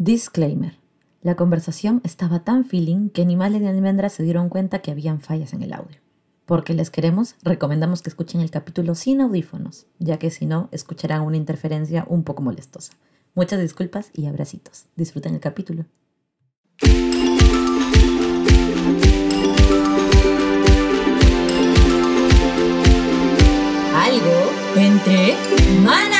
Disclaimer. La conversación estaba tan feeling que ni Male ni Almendra se dieron cuenta que habían fallas en el audio. Porque les queremos, recomendamos que escuchen el capítulo sin audífonos, ya que si no, escucharán una interferencia un poco molestosa. Muchas disculpas y abracitos. Disfruten el capítulo. Algo entre manas.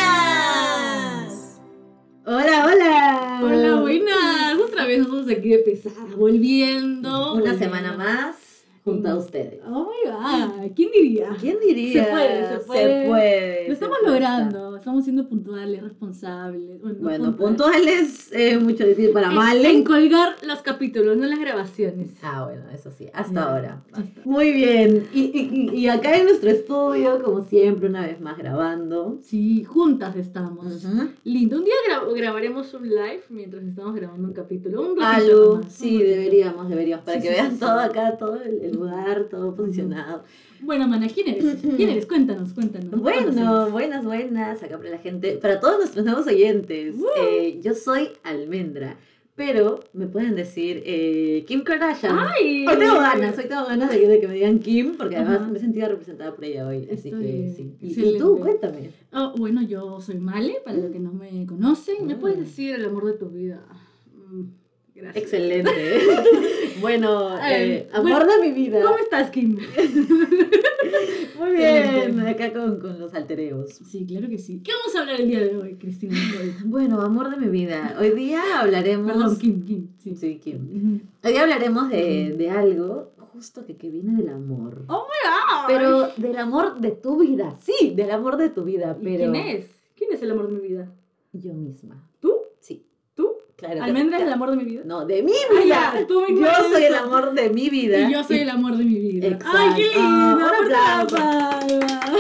Buenas. Otra vez nosotros aquí de pesada, volviendo. Una semana más junto a ustedes. Oh my god, ¿quién diría? ¿Quién diría? Se puede, se puede. puede, Lo se estamos logrando, estamos siendo puntuales, responsables. Bueno, no Bueno, puntuales es mucho decir para Male. En colgar los capítulos, no las grabaciones. Ah, bueno, eso sí, hasta ahora. hasta- Muy bien. Y, y, y- acá en nuestro estudio, como siempre, una vez más grabando. Sí, juntas estamos. Lindo. Un día gra- grabaremos un live mientras estamos grabando un capítulo. Un Algo, nomás, sí, un deberíamos, deberíamos, para Sí, que sí, vean sí, todo acá, todo el, el lugar, todo posicionado. Bueno, mana, ¿quién eres? ¿Quién eres? Cuéntanos, cuéntanos. ¿Dónde Bueno, buenas, buenas, acá para la gente, para todos nuestros nuevos oyentes. eh, yo soy Almendra, pero me pueden decir eh, Kim Kardashian. ¡Ay! Hoy tengo ganas, hoy tengo ganas de, de que me digan Kim, porque además Ajá. me he sentido representada por ella hoy. Así Estoy que sí. Y- tú, cuéntame. Oh, bueno, yo soy Male, para los que no me conocen. ¿Me Mm. puedes decir el amor de tu vida? Gracias. Excelente. bueno, eh, amor bueno, de mi vida. ¿Cómo estás, Kim? Muy bien, acá con, con los altereos. Sí, claro que sí. ¿Qué vamos a hablar el día de hoy, Cristina? Bueno, amor de mi vida. Hoy día hablaremos. Perdón, Kim, Kim. Sí. Sí, Kim. Hoy día hablaremos de, de algo justo que, que viene del amor. ¡Oh, my God! Pero del amor de tu vida, sí, del amor de tu vida, ¿Y pero... ¿Quién es? ¿Quién es el amor de mi vida? Yo misma. Claro. ¿Almendra es el amor de mi vida? No, de mi Ah, vida. ya, tú yo soy el amor de mi vida. Y yo soy el amor de mi vida. Exacto. ¡Ay, qué lindo! Ah, un.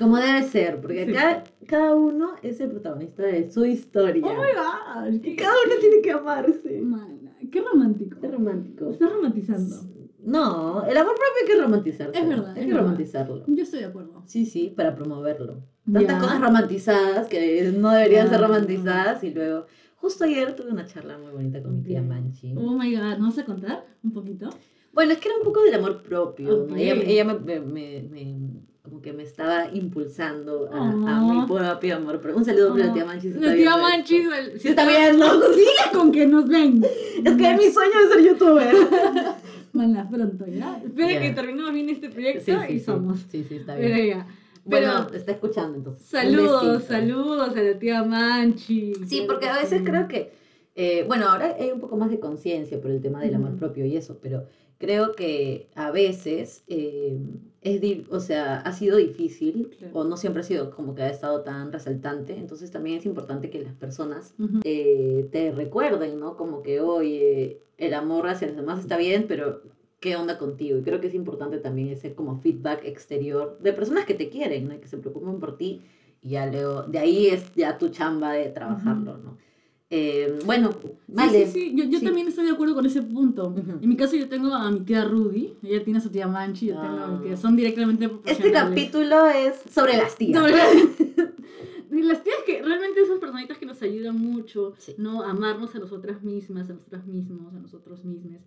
Como debe ser, porque Sí. acá cada uno es el protagonista de su historia. ¡Oh, my God! y cada uno tiene que amarse. Mana, qué romántico. Qué romántico. Estás romantizando. No, el amor propio hay que romantizarlo. Es verdad, Hay es que verdad. romantizarlo. Yo estoy de acuerdo. Sí, sí, para promoverlo. Tantas cosas romantizadas que no deberían ser romantizadas y luego... Justo ayer tuve una charla muy bonita con mi tía. Manchi. Oh my god, ¿nos vas a contar un poquito? Bueno, es que era un poco del amor propio. ¿no? Ok. Ella, ella me, me- me- me- como que me estaba impulsando a, a Oh. mi propio amor propio. Un saludo para la Oh, tía Manchi. si está La tía viendo Manchi. esto. el- Sí está viendo. Sigue con que nos ven. Es que mi sueño es ser youtuber. Mana, pronto, ¿ya? Espera Ya. que terminemos bien este proyecto Sí, sí, y sí. somos. Sí, sí, está Pero bien. ya. Pero Bueno, está escuchando entonces. Saludos, saludos a la tía Manchi. Sí, porque que a veces creo que, eh, bueno, ahora hay un poco más de conciencia por el tema del amor propio y eso, pero creo que a veces eh, es, o sea, ha sido difícil Claro. o no siempre ha sido como que ha estado tan resaltante, entonces también es importante que las personas eh, te recuerden, ¿no? Como que, oye, el amor hacia los demás está bien, pero ¿qué onda contigo? Y creo que es importante también ese como feedback exterior de personas que te quieren, ¿no? Que se preocupen por ti. Y ya luego, de ahí es ya tu chamba de trabajarlo, ¿no? Eh, bueno, vale. Sí, sí, sí. Yo, yo Sí. también estoy de acuerdo con ese punto. Ujú. En mi caso yo tengo a mi tía Rudy, ella tiene a su tía Manchi, yo tengo a mi Ah. tía, son directamente Este capítulo es sobre las tías. Sobre de las tías que realmente son personitas que nos ayudan mucho. ¿no? A amarnos a nosotras mismas, a nosotras mismos, a nosotros mismos.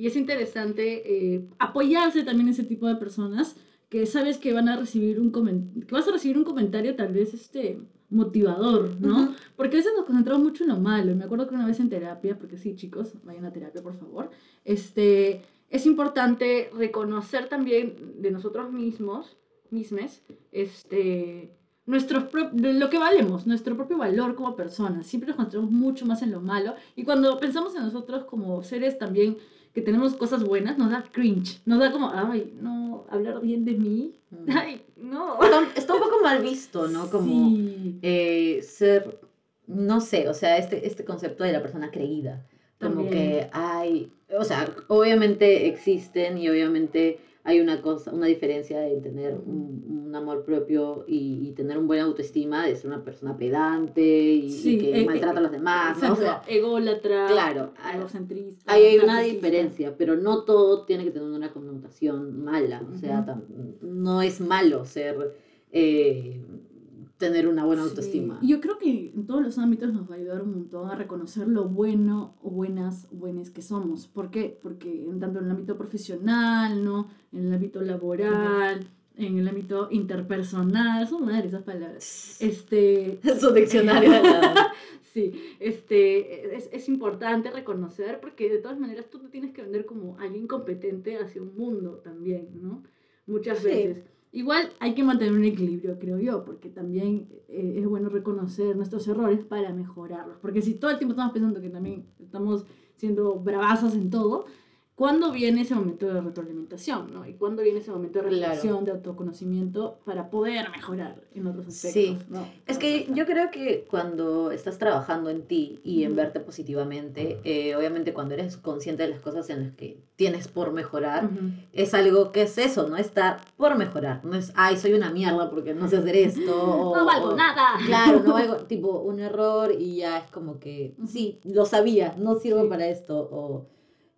Y es interesante eh, apoyarse también ese tipo de personas que sabes que van a recibir un que vas a recibir un comentario tal vez este motivador, ¿no? Ujú. Porque a veces nos concentramos mucho en lo malo. Me acuerdo que una vez en terapia, porque sí, chicos, vayan a terapia, por favor. Este, es importante reconocer también de nosotros mismos, mismes, este, nuestros lo que valemos, nuestro propio valor como personas. Siempre nos concentramos mucho más en lo malo. Y cuando pensamos en nosotros como seres también que tenemos cosas buenas, nos da cringe. Nos da como, ay, no, hablar bien de mí. Mm. Ay, no. Está, está un poco mal visto, ¿no? Como Sí. eh, ser, no sé, o sea, este, este concepto de la persona creída. Como También. que hay, o sea, obviamente existen y obviamente hay una cosa, una diferencia en tener un, un amor propio y, y tener un buen autoestima, de ser una persona pedante y, que eh, maltrata a los demás, ¿no? O sea, ególatra, claro, egocentrista. hay una diferencia, pero no todo tiene que tener una connotación mala, o sea, no es malo ser... eh, tener una buena autoestima. Yo creo que en todos los ámbitos nos va a ayudar un montón a reconocer lo bueno o buenas buenas que somos. ¿Por qué? Porque en tanto en el ámbito profesional, ¿no? En el ámbito laboral, en el ámbito interpersonal, son madre esas palabras. Este, Su diccionario Sí, este, es, es importante reconocer porque de todas maneras tú te tienes que vender como alguien competente hacia un mundo también, ¿no? Muchas Sí. veces. Igual hay que mantener un equilibrio, creo yo, porque también eh, es bueno reconocer nuestros errores para mejorarlos. Porque si todo el tiempo estamos pensando que también estamos siendo bravazas en todo, ¿cuándo viene ese momento de retroalimentación, ¿no? Y cuándo viene ese momento de Claro. reflexión, de autoconocimiento para poder mejorar en otros aspectos? Sí. ¿no? Es que yo creo que cuando estás trabajando en ti y en verte positivamente, eh, obviamente cuando eres consciente de las cosas en las que tienes por mejorar, Ujú. es algo que es eso, no está por mejorar. No es, ay, soy una mierda porque no sé hacer esto. o- No valgo o- nada. Claro, no valgo, tipo, un error y ya es como que, sí, lo sabía, no sirvo Sí. para esto. O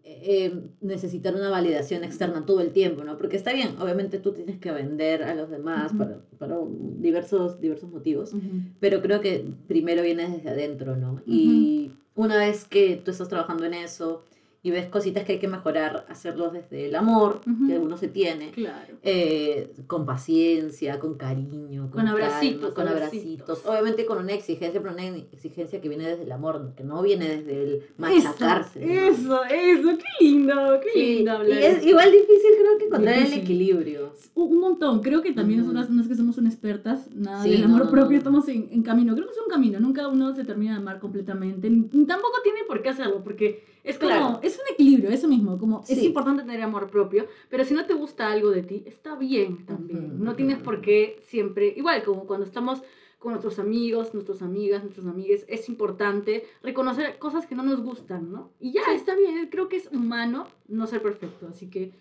eh, necesitar una validación externa todo el tiempo, ¿no? Porque está bien, obviamente tú tienes que vender a los demás para, para diversos, diversos motivos. Pero creo que primero viene desde adentro, ¿no? Y una vez que tú estás trabajando en eso y ves cositas que hay que mejorar, hacerlos desde el amor que uno se tiene, Claro. eh, con paciencia, con cariño, con, Con abracitos, calma, con abracitos. abracitos. Obviamente con una exigencia, pero una exigencia que viene desde el amor, que no viene desde el machacarse. ¿no? Eso, eso, qué lindo, qué Sí, lindo hablar. y es eso. igual difícil creo que encontrar el equilibrio. Un montón, creo que también Ujú. nosotras no es que somos unas expertas, nada Sí, del amor no, propio, no. estamos en, en camino, creo que es un camino, nunca uno se termina de amar completamente, tampoco tiene por qué hacerlo, porque es como, Claro. es un equilibrio, eso mismo, como es Sí. importante tener amor propio, pero si no te gusta algo de ti, está bien también, Ujú, no tienes por qué siempre, igual como cuando estamos con nuestros amigos, nuestras amigas, nuestros amigues, es importante reconocer cosas que no nos gustan, ¿no? Y ya, está bien, creo que es humano no ser perfecto, así que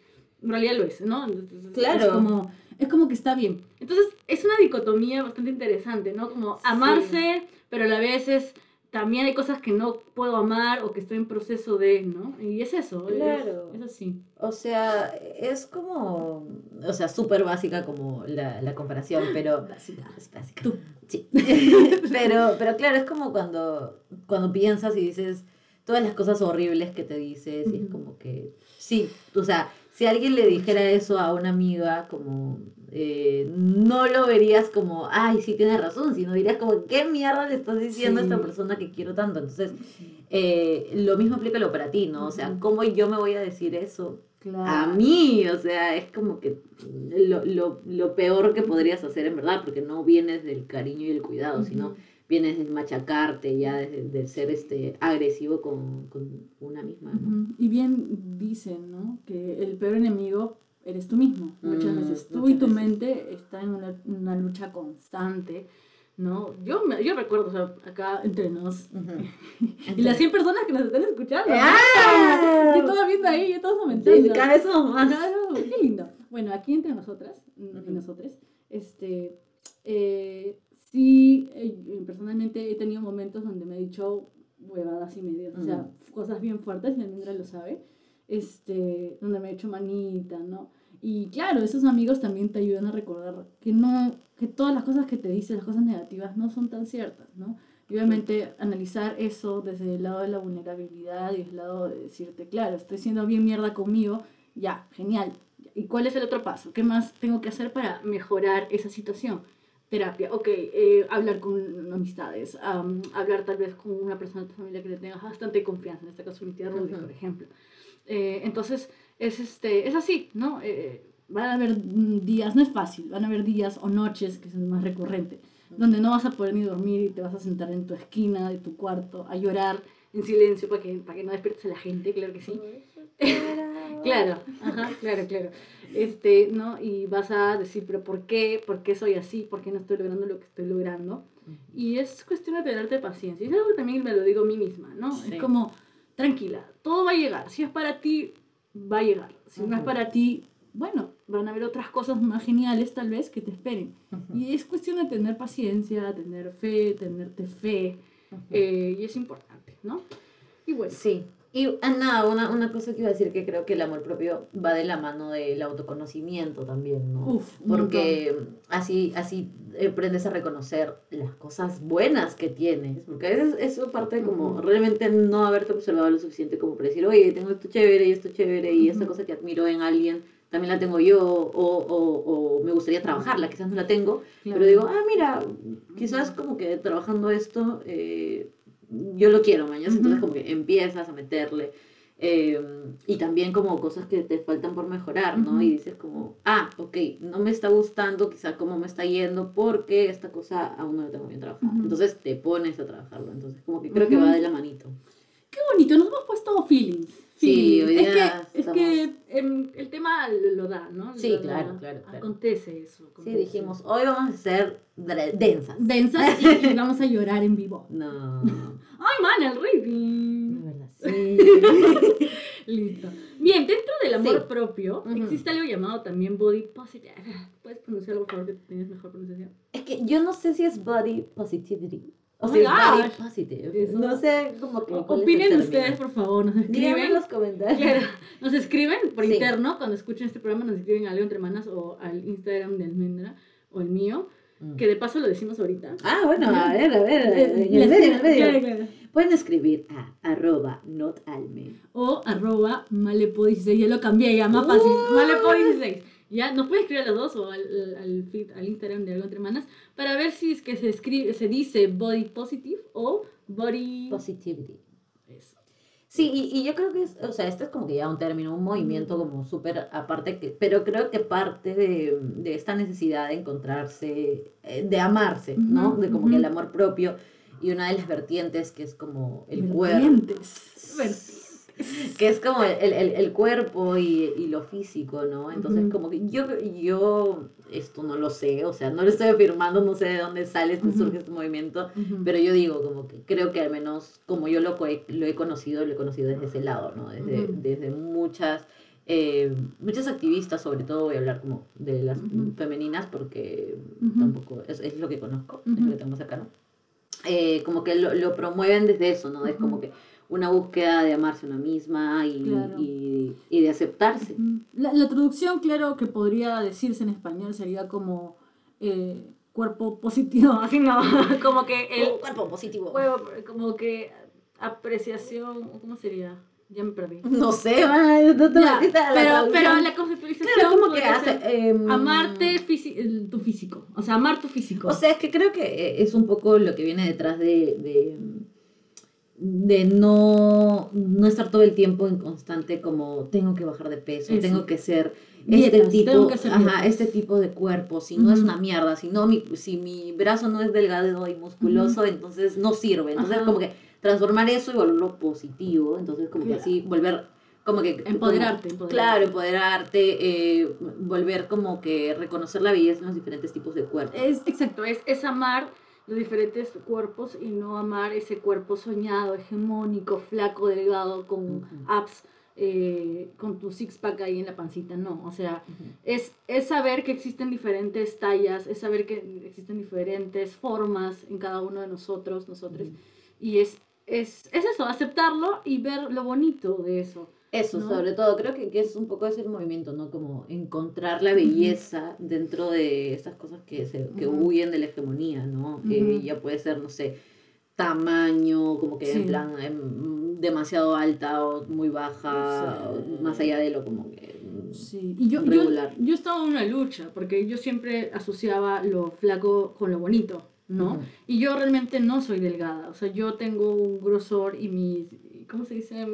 en realidad lo es, ¿no? Entonces, Es Claro. como, es como que está bien. Entonces, es una dicotomía bastante interesante, ¿no? Como Sí. amarse, pero a la vez es, también hay cosas que no puedo amar o que estoy en proceso de, ¿no? Y es eso, es- Claro. es, así. O sea, es como, o sea, súper básica como la, la comparación, pero... Es básica. Tú. Sí. pero, pero claro, es como cuando, cuando piensas y dices todas las cosas horribles que te dices y es como que, sí, o sea, si alguien le dijera eso a una amiga, como, eh, no lo verías como, ay, sí, tienes razón, sino dirías como, ¿qué mierda le estás diciendo a esta persona que quiero tanto? Entonces, eh, lo mismo aplícalo para ti, ¿no? O sea. ¿cómo yo me voy a decir eso? Claro. a mí, o sea, es como que lo, lo, lo peor que podrías hacer en verdad, porque no vienes del cariño y el cuidado, sino vienes de machacarte ya, de, de ser este agresivo con, con una misma. Y bien dicen, ¿no? Que el peor enemigo eres tú mismo. Muchas Mm, veces tú muchas y tu veces. mente están en una, una lucha constante, ¿no? Yo, me, yo recuerdo, o sea, acá entre nos, y las 100 personas que nos están escuchando. ¡Ah! Yo estaba viendo ahí, yo Sí, comentando. sí, cada vez somos más. Claro, qué lindo. Bueno, aquí entre nosotras y Ujú. nosotros, este, eh, sí, eh, personalmente he tenido momentos donde me he dicho huevadas y medias, o sea, cosas bien fuertes, y Almendra lo sabe, este, donde me he hecho manita, ¿no? Y claro, esos amigos también te ayudan a recordar que no, que todas las cosas que te dicen, las cosas negativas, no son tan ciertas, ¿no? Y obviamente analizar eso desde el lado de la vulnerabilidad y el lado de decirte, claro, estoy siendo bien mierda conmigo, ya, genial. ¿Y cuál es el otro paso? ¿Qué más tengo que hacer para mejorar esa situación? Terapia, ok, eh, hablar con amistades, am, hablar tal vez con una persona de tu familia que le tengas bastante confianza, en este caso mi tía Ruby, Ujú. por ejemplo. Eh, entonces, es, este, es así, ¿no? Eh, van a haber días, no es fácil, van a haber días o noches, que es el más recurrente, donde no vas a poder ni dormir y te vas a sentar en tu esquina de tu cuarto a llorar en silencio para que, para que no despiertes a la gente, claro que sí. Claro, ajá, claro, claro. Este, ¿no? Y vas a decir, pero ¿por qué? ¿Por qué soy así? ¿Por qué no estoy logrando lo que estoy logrando? Y es cuestión de tenerte paciencia. Y es algo que también me lo digo a mí misma, ¿no? Sí. Es como, tranquila, todo va a llegar. Si es para ti, va a llegar. Si no es para ti, bueno, van a haber otras cosas más geniales tal vez que te esperen. Y es cuestión de tener paciencia, tener fe, tenerte fe. eh, y es importante, ¿no? Y bueno, Sí, Y ah, nada, una, una cosa que iba a decir que creo que el amor propio va de la mano del autoconocimiento también, ¿no? Uf, porque así, así aprendes a reconocer las cosas buenas que tienes, porque a veces eso parte de como realmente no haberte observado lo suficiente como para decir, oye, tengo esto chévere y esto chévere y esta Ujú. cosa que admiro en alguien también la tengo yo o, o, o me gustaría trabajarla, quizás no la tengo, Claro. pero digo, ah, mira, quizás como que trabajando esto, eh, yo lo quiero, mañana. Entonces, como que empiezas a meterle. eh, y también como cosas que te faltan por mejorar, ¿no? Y dices como, ah, ok, no me está gustando quizá cómo me está yendo porque esta cosa aún no la tengo bien trabajada. Entonces te pones a trabajarlo. Entonces como que creo que va de la manito. Qué bonito, nos hemos puesto feelings. Sí, hoy es que, es que em, el tema lo, da, ¿no? Sí, Lo- claro, claro, claro. Acontece eso. Sí, acontece. dijimos, hoy vamos a ser densas. Densas y, y vamos a llorar en vivo. No, ¡Ay, man, el rating! verdad, sí. Listo. Bien, dentro del amor Sí. propio existe algo llamado también body positive. ¿Puedes pronunciarlo, por favor, que tienes mejor pronunciación? Es que yo no sé si es body positivity. O Oh si es positive. Eso. No sé como que. Opinen ustedes, por favor, nos Díganme escriben. en los comentarios. Claro, nos escriben por Sí. interno cuando escuchen este programa, nos escriben a Leo Entre Manas o al Instagram de Almendra o el mío, Mm. que de paso lo decimos ahorita. Ah, bueno, a ver, a ver. En el medio, en el medio. Claro, claro. Pueden escribir a arroba notalme. O arroba malepo16, ya lo cambié, ya más fácil, Uh. malepo16. Ya, nos pueden escribir a los dos o al, al, al feed- al Instagram de Algo Entre Manas para ver si es que se escribe, se dice body positive o body... Positivity. Eso. Sí, y, y yo creo que es, o sea, este es como que ya un término, un movimiento como súper aparte, que, pero creo que parte de, de esta necesidad de encontrarse, eh, de amarse, ¿no? De como que el amor propio y una de las vertientes que es como el cuerpo. Vertientes. Que es como el, el, el cuerpo y, y lo físico, ¿no? Entonces, como que yo, yo esto no lo sé, o sea, no lo estoy afirmando, no sé de dónde sale, este, Ujú. surge este movimiento, pero yo digo, como que creo que al menos como yo lo, lo he conocido, lo he conocido desde ese lado, ¿no? Desde, desde muchas... eh, muchas activistas, sobre todo voy a hablar como de las femeninas porque tampoco es, es lo que conozco, es lo que tengo cercano. Eh, como que lo, lo promueven desde eso, ¿no? Es como que una búsqueda de amarse una misma y, Claro. y, y de aceptarse. La, la traducción, claro, que podría decirse en español sería como eh, cuerpo positivo, así no, como que el cuerpo positivo. como que apreciación, ¿cómo sería? Ya me perdí. No sé, no te Ya, a la pero, traducción. pero la conceptualización Claro, como que hace... em, amarte fisi- tu físico, o sea, amar tu físico. O sea, es que creo que eh, es un poco lo que viene detrás de, de, de no, no estar todo el tiempo en constante como tengo que bajar de peso, Eso. tengo que ser Dietas, este tipo, ajá, este tipo de cuerpo, si no es una mierda, si no mi, si mi brazo no es delgado y musculoso, entonces no sirve. Entonces Ajá. como que transformar eso y volverlo positivo, entonces como que así volver como que Empoderarte, como- empoderarte. claro, empoderarte, eh, volver como que reconocer la belleza en los diferentes tipos de cuerpos. Es exacto, es, es amar los diferentes cuerpos y no amar ese cuerpo soñado, hegemónico, flaco, delgado, con Ujú. abs, eh, con tu six pack ahí en la pancita, no, o sea, es, es saber que existen diferentes tallas, es saber que existen diferentes formas en cada uno de nosotros, nosotros, y es, es, es eso, aceptarlo y ver lo bonito de eso. Eso, ¿no? sobre todo, creo que, que es un poco ese movimiento, ¿no? Como encontrar la belleza dentro de estas cosas que, se, que huyen de la hegemonía, ¿no? Ujú. Eh, ya puede ser, no sé, tamaño, como que Sí. en plan em, demasiado alta o muy baja, más allá de lo como que... mm, Sí, y yo, yo, regular. yo estaba en una lucha, porque yo siempre asociaba lo flaco con lo bonito, ¿no? Y yo realmente no soy delgada, o sea, yo tengo un grosor y mi, ¿cómo se dice?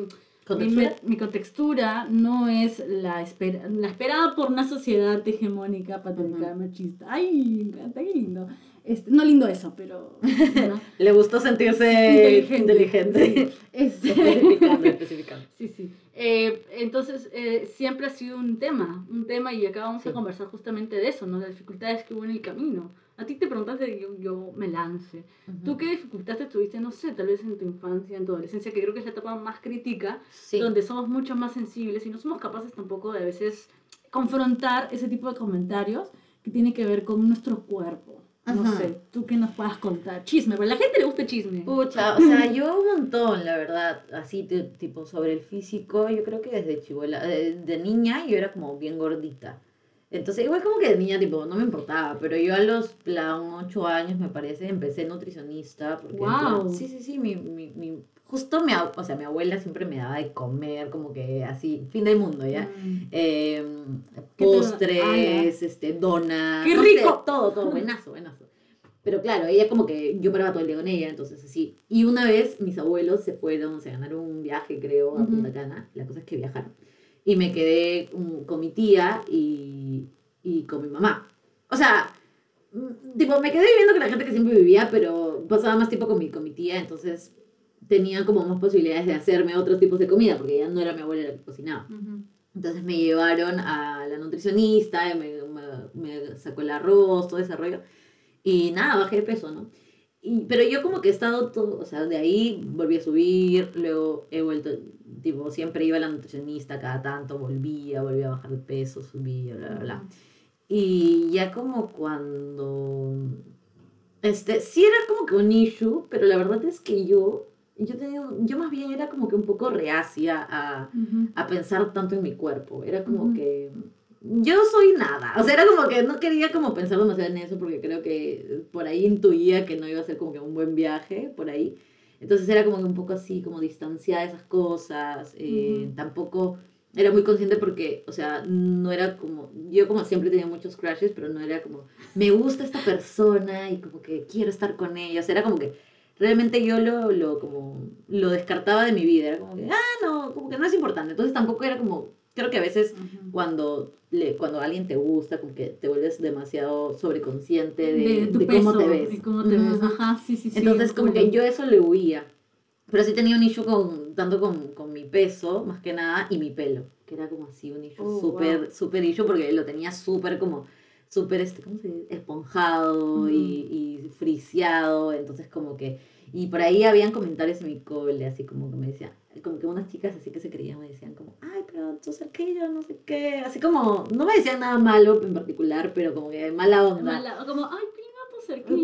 ¿Con Mi, contextura no es la, la esperada por una sociedad hegemónica, patriarcal, machista. Ay, me encanta, qué lindo. Este, no lindo eso, pero... Le gustó sentirse inteligente. Sí, este- especificando, especificando. Sí, sí. Eh, entonces, eh, siempre ha sido un tema, un tema y acá vamos Sí. a conversar justamente de eso, ¿no? Las dificultades que hubo en el camino. A ti te preguntaste, yo, yo me lance. ¿Tú qué dificultades tuviste, no sé, tal vez en tu infancia, en tu adolescencia, que creo que es la etapa más crítica, Sí. donde somos mucho más sensibles y no somos capaces tampoco de a veces confrontar ese tipo de comentarios que tiene que ver con nuestro cuerpo? No Ajá. sé, tú que nos puedas contar. Chisme, porque a la gente le gusta chisme. Pucha, o sea, yo un montón, la verdad, así tipo sobre el físico, yo creo que desde chivola, de, de niña yo era como bien gordita. Entonces, igual como que de niña, tipo, no me importaba, pero yo a los plan 8 años, me parece, empecé nutricionista. Porque, plan- Guau. sí, sí, sí, mi, mi, mi- justo mi, o sea, mi abuela siempre me daba de comer, como que así, fin del mundo, ¿ya? Mm. Eh, postres, este, donas. ¡Qué no sé, rico! todo, todo, buenazo, buenazo. Pero claro, ella como que yo paraba todo el día con ella, entonces así. Y una vez mis abuelos se fueron, se ganaron un viaje, creo, a. Punta Cana. La cosa es que viajaron. Y me quedé mm, con mi tía y, y con mi mamá. O sea, mm, tipo, me quedé viviendo con la gente que siempre vivía, pero pasaba más tiempo con mi, con mi tía, entonces tenía como más posibilidades de hacerme otros tipos de comida, porque ya no era mi abuela la que cocinaba. Ujú. Entonces me llevaron a la nutricionista, me, me- me sacó el arroz, todo ese rollo. Y nada, bajé de peso, ¿no? Y, pero yo como que he estado todo, o sea, de ahí volví a subir, luego he vuelto, tipo, siempre iba a la nutricionista cada tanto, volvía, volvía a bajar de peso, subía, bla, bla, bla. Y ya como cuando, este, sí era como que un issue, pero la verdad es que yo, yo tenía, yo más bien era como que un poco reacia a Ujú. a pensar tanto en mi cuerpo. Era como Ujú. que yo soy nada. O sea, era como que no quería como pensar demasiado en eso porque creo que por ahí intuía que no iba a ser como que un buen viaje, por ahí. Entonces era como que un poco así, como distanciada de esas cosas. eh. Tampoco era muy consciente porque, o sea, no era como, yo como siempre tenía muchos crashes, pero no era como, me gusta esta persona y como que quiero estar con ella. O sea, era como que realmente yo lo, lo, como, lo descartaba de mi vida. Era como que, ah, no, como que no es importante. Entonces tampoco era como, creo que a veces cuando, le, cuando alguien te gusta, como que te vuelves demasiado sobreconsciente de, de tu de peso, cómo te ves. y cómo te ves. Ajá, sí, sí, sí. Entonces como que yo eso le huía. Pero sí tenía un issue con, tanto con, con mi peso, más que nada, y mi pelo, que era como así un issue Oh, súper, wow. súper issue porque lo tenía súper como, súper, este, ¿cómo se dice? Esponjado y friseado, entonces como que, y por ahí habían comentarios en mi cole, así como que me decían, como que unas chicas así que se creían me decían como, ay, pero tú yo no sé qué, así como, no me decían nada malo en particular, pero como que mala onda. Mala- como, ay.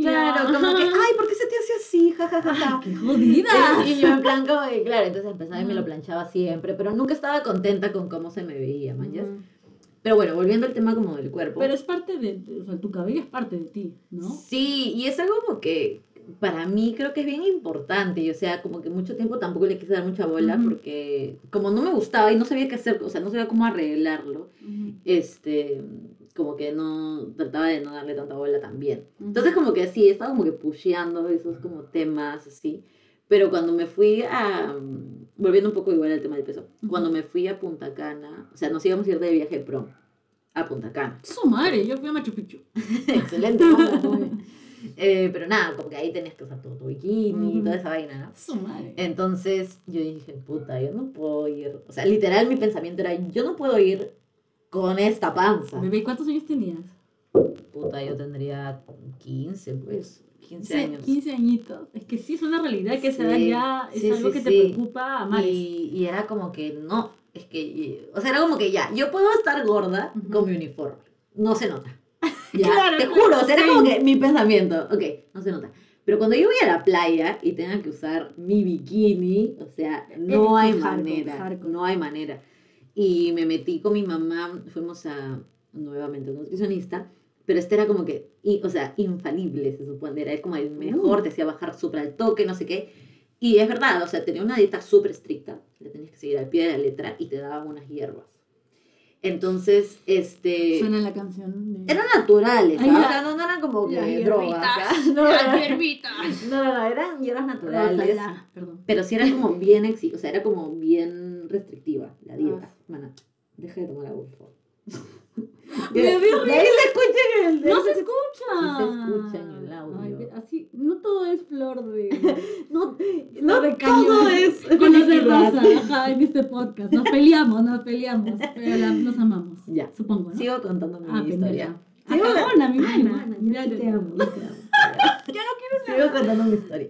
Claro, como que, ay, ¿por qué se te hace así? Ja, ja, ja, ja. ¡Qué jodida! Y yo en plan como que, claro, entonces empezaba y me lo planchaba siempre, pero nunca estaba contenta con cómo se me veía, man. ¿ya? Pero bueno, volviendo al tema como del cuerpo. Pero es parte de- o sea, tu cabello es parte de ti, ¿no? Sí, y es algo como que para mí creo que es bien importante, y o sea, como que mucho tiempo tampoco le quise dar mucha bola Ujú. porque como no me gustaba y no sabía qué hacer, o sea, no sabía cómo arreglarlo, Ujú. este, como que no, trataba de no darle tanta bola también. Ujú. Entonces como que sí, estaba como que pusheando esos como temas así. Pero cuando me fui a... Volviendo un poco igual al tema del peso. Cuando me fui a Punta Cana, o sea, nos íbamos a ir de viaje de prom a Punta Cana. Su madre, yo fui a Machu Picchu. Excelente. Eh, pero nada, como que ahí tenías que usar todo tu bikini y toda esa vaina, ¿no? Su madre. Entonces yo dije, puta, yo no puedo ir. O sea, literal mi pensamiento era, yo no puedo ir con esta panza. Bebé, ¿cuántos años tenías? Puta, yo tendría 15, pues. 15 Sí, años. 15 añitos. Es que sí es una realidad que se da Sí, ya, es sí, algo sí, que te sí. preocupa a mares. Y, y era como que no, es que, o sea, era como que ya, yo puedo estar gorda Ujú. con mi uniforme, no se nota. Ya, Claro, te juro, o sea, era como que mi pensamiento, ok, no se nota. Pero cuando yo voy a la playa y tenga que usar mi bikini, o sea, no hay manera, no hay manera. Y me metí con mi mamá, fuimos a nuevamente a un nutricionista, pero este era como que, y- o sea, infalible se supone, era como el mejor, Uh. te hacía bajar súper al toque, no sé qué. Y es verdad, o sea, tenía una dieta súper estricta, la tenías que seguir al pie de la letra y te daban unas hierbas. Entonces, este... Suena la canción de... Eran naturales, Ay, ¿ah? o sea, no, no eran como Las que drogas. hierbitas, ¿ah? No, las no, hierbitas. no, no, eran hierbas naturales. Perdón. Pero sí era como bien exi, o sea, era como bien restrictiva la dieta. Mana, deja de tomar agua, por favor. Me De dio de ahí se escucha en el... No se escucha. Sí se escucha en el audio. Ay, así, no todo es flor de... No, no de todo es felicidad. rosa ajá, en este podcast. Nos peleamos, nos peleamos, pero la- nos amamos. Ya. Supongo, ¿no? Sigo contando mi ah, historia. Ah, Sigo- cagona, mi mana, ya te amo, te amo. ya no quiero Sigo contando mi historia.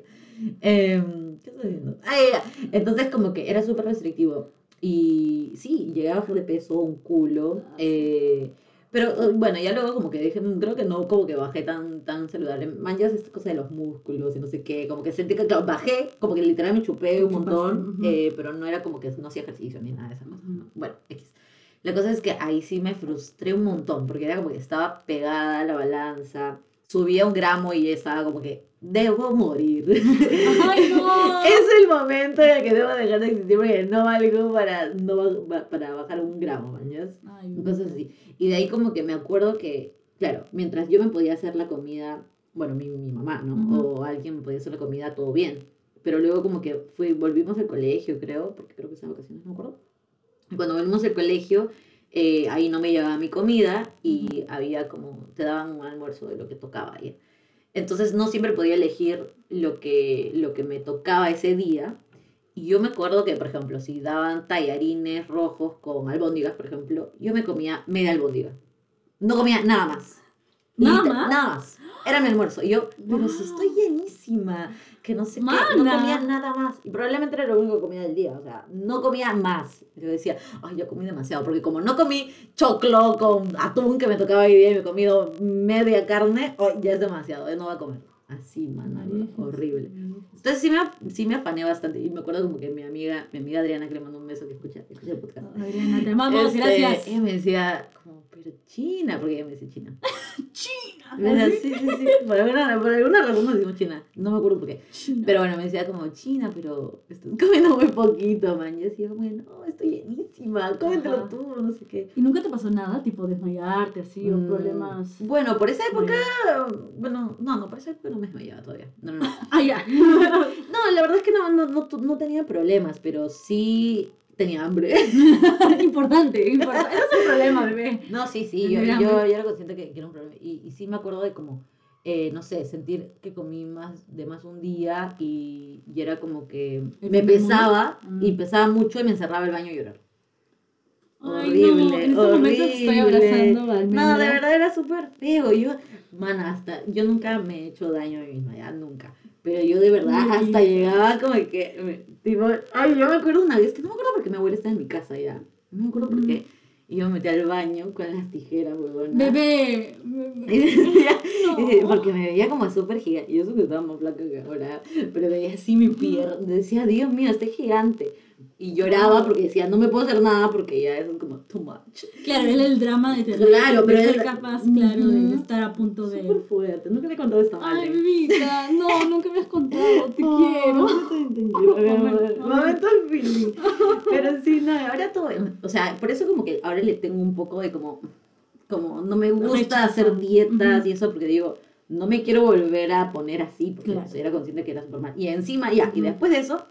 Em, ¿Qué estoy diciendo? Ah, ya. Entonces, como que era súper restrictivo. Y sí, llegué a bajar de peso un culo. Ah, eh, Pero eh, bueno, ya luego como que dije, mm, creo que no como que bajé tan, tan saludable. Manjas esta cosa de los músculos y no sé qué, como que sentí que, claro, bajé, como que literal me chupé un montón, eh, pero no era como que no hacía ejercicio ni nada de esas cosas. Bueno, X. La cosa es que ahí sí me frustré un montón, porque era como que estaba pegada a la balanza, subía un gramo y estaba como que, debo morir. ¡Ay, no! es el momento en el que debo dejar de existir porque no valgo para, no, para bajar un gramo, mañas. Ay, Cosas así. Y de ahí como que me acuerdo que, claro, mientras yo me podía hacer la comida, bueno, mi, mi mamá, ¿no? Ujú. O alguien me podía hacer la comida, todo bien. Pero luego como que fui, volvimos al colegio, creo, porque creo que esas vacaciones, no me acuerdo. Y cuando volvimos al colegio, eh, ahí no me llevaba mi comida y había como, te daban un almuerzo de lo que tocaba ahí. Entonces no siempre podía elegir lo que, lo que me tocaba ese día. Y yo me acuerdo que, por ejemplo, si daban tallarines rojos con albóndigas, por ejemplo, yo me comía media albóndiga. No comía nada más. ¿Nada más? Nada más. Era mi almuerzo. Y yo, pero si estoy llenísima, que no sé qué, no Mana. comía nada más. Y probablemente era lo único que comía del día. O sea, no comía más. Yo decía, ay, yo comí demasiado. Porque como no comí choclo con atún que me tocaba hoy día y me he comido media carne, hoy ya es demasiado. Yo no voy a comer. Así, mano. Horrible. Entonces sí me, sí me afané bastante. Y me acuerdo como que mi amiga, mi amiga Adriana, que le mandó un beso que escucha, escucha el podcast. Adriana, te amamos, Este, gracias. Ella me decía, como, pero China, porque ella me dice China. China. Sí, sí, sí. Por alguna, por alguna razón nos decimos China. No me acuerdo por qué. China. Pero bueno, me decía como, China, pero estás comiendo muy poquito, man. Y yo decía, bueno, no, estoy llenísima, cómetelo Ajá. tú, no sé qué. ¿Y nunca te pasó nada, tipo desmayarte así o Mm, problemas? Bueno, por esa época, bueno, no, no, por esa época no me desmayaba todavía. No, no, no. Ah, ya. No, la verdad es que no, no, no, no tenía problemas, pero sí tenía hambre. importante, importante. Ese es el problema, bebé. No, sí, sí, yo, yo, hambre. yo era consciente que, que era un problema. Y, y sí me acuerdo de como, eh, no sé, sentir que comí más de más un día y, y era como que ¿El me mundo? pesaba Mm. y pesaba mucho y me encerraba el baño a llorar. Ay, no, en momento te estoy abrazando, No, Almendra. de verdad era súper feo. Yo, mana, hasta, yo nunca me he hecho daño a mí misma, ya nunca. Pero yo de verdad hasta llegaba como que, tipo, ay, yo me acuerdo una vez, que no me acuerdo porque mi abuela estaba en mi casa ya. No me acuerdo por qué. Y yo me metí al baño con las tijeras, huevona. Bebé. Y decía- No. porque me veía como súper gigante. Yo sé que estaba más flaca que ahora. Pero veía así mi pierna. Decía, Dios mío, estoy gigante. Y lloraba porque decía, no me puedo hacer nada porque ya es como too much. Claro, él el drama de tener Claro, de pero ser capaz, claro, de Ujú. estar a punto de. Súper fuerte. Nunca le he contado esta Ay, bebita, no, nunca me has contado, te Oh, quiero. Momento momento feeling. Pero sí, no, ahora todo. O sea, por eso como que ahora le tengo un poco de como. Como no me gusta Rechazo. hacer dietas Ujú. y eso porque digo, no me quiero volver a poner así porque Claro. era consciente que era súper mal. Y encima, ya, y Ujú. después de eso.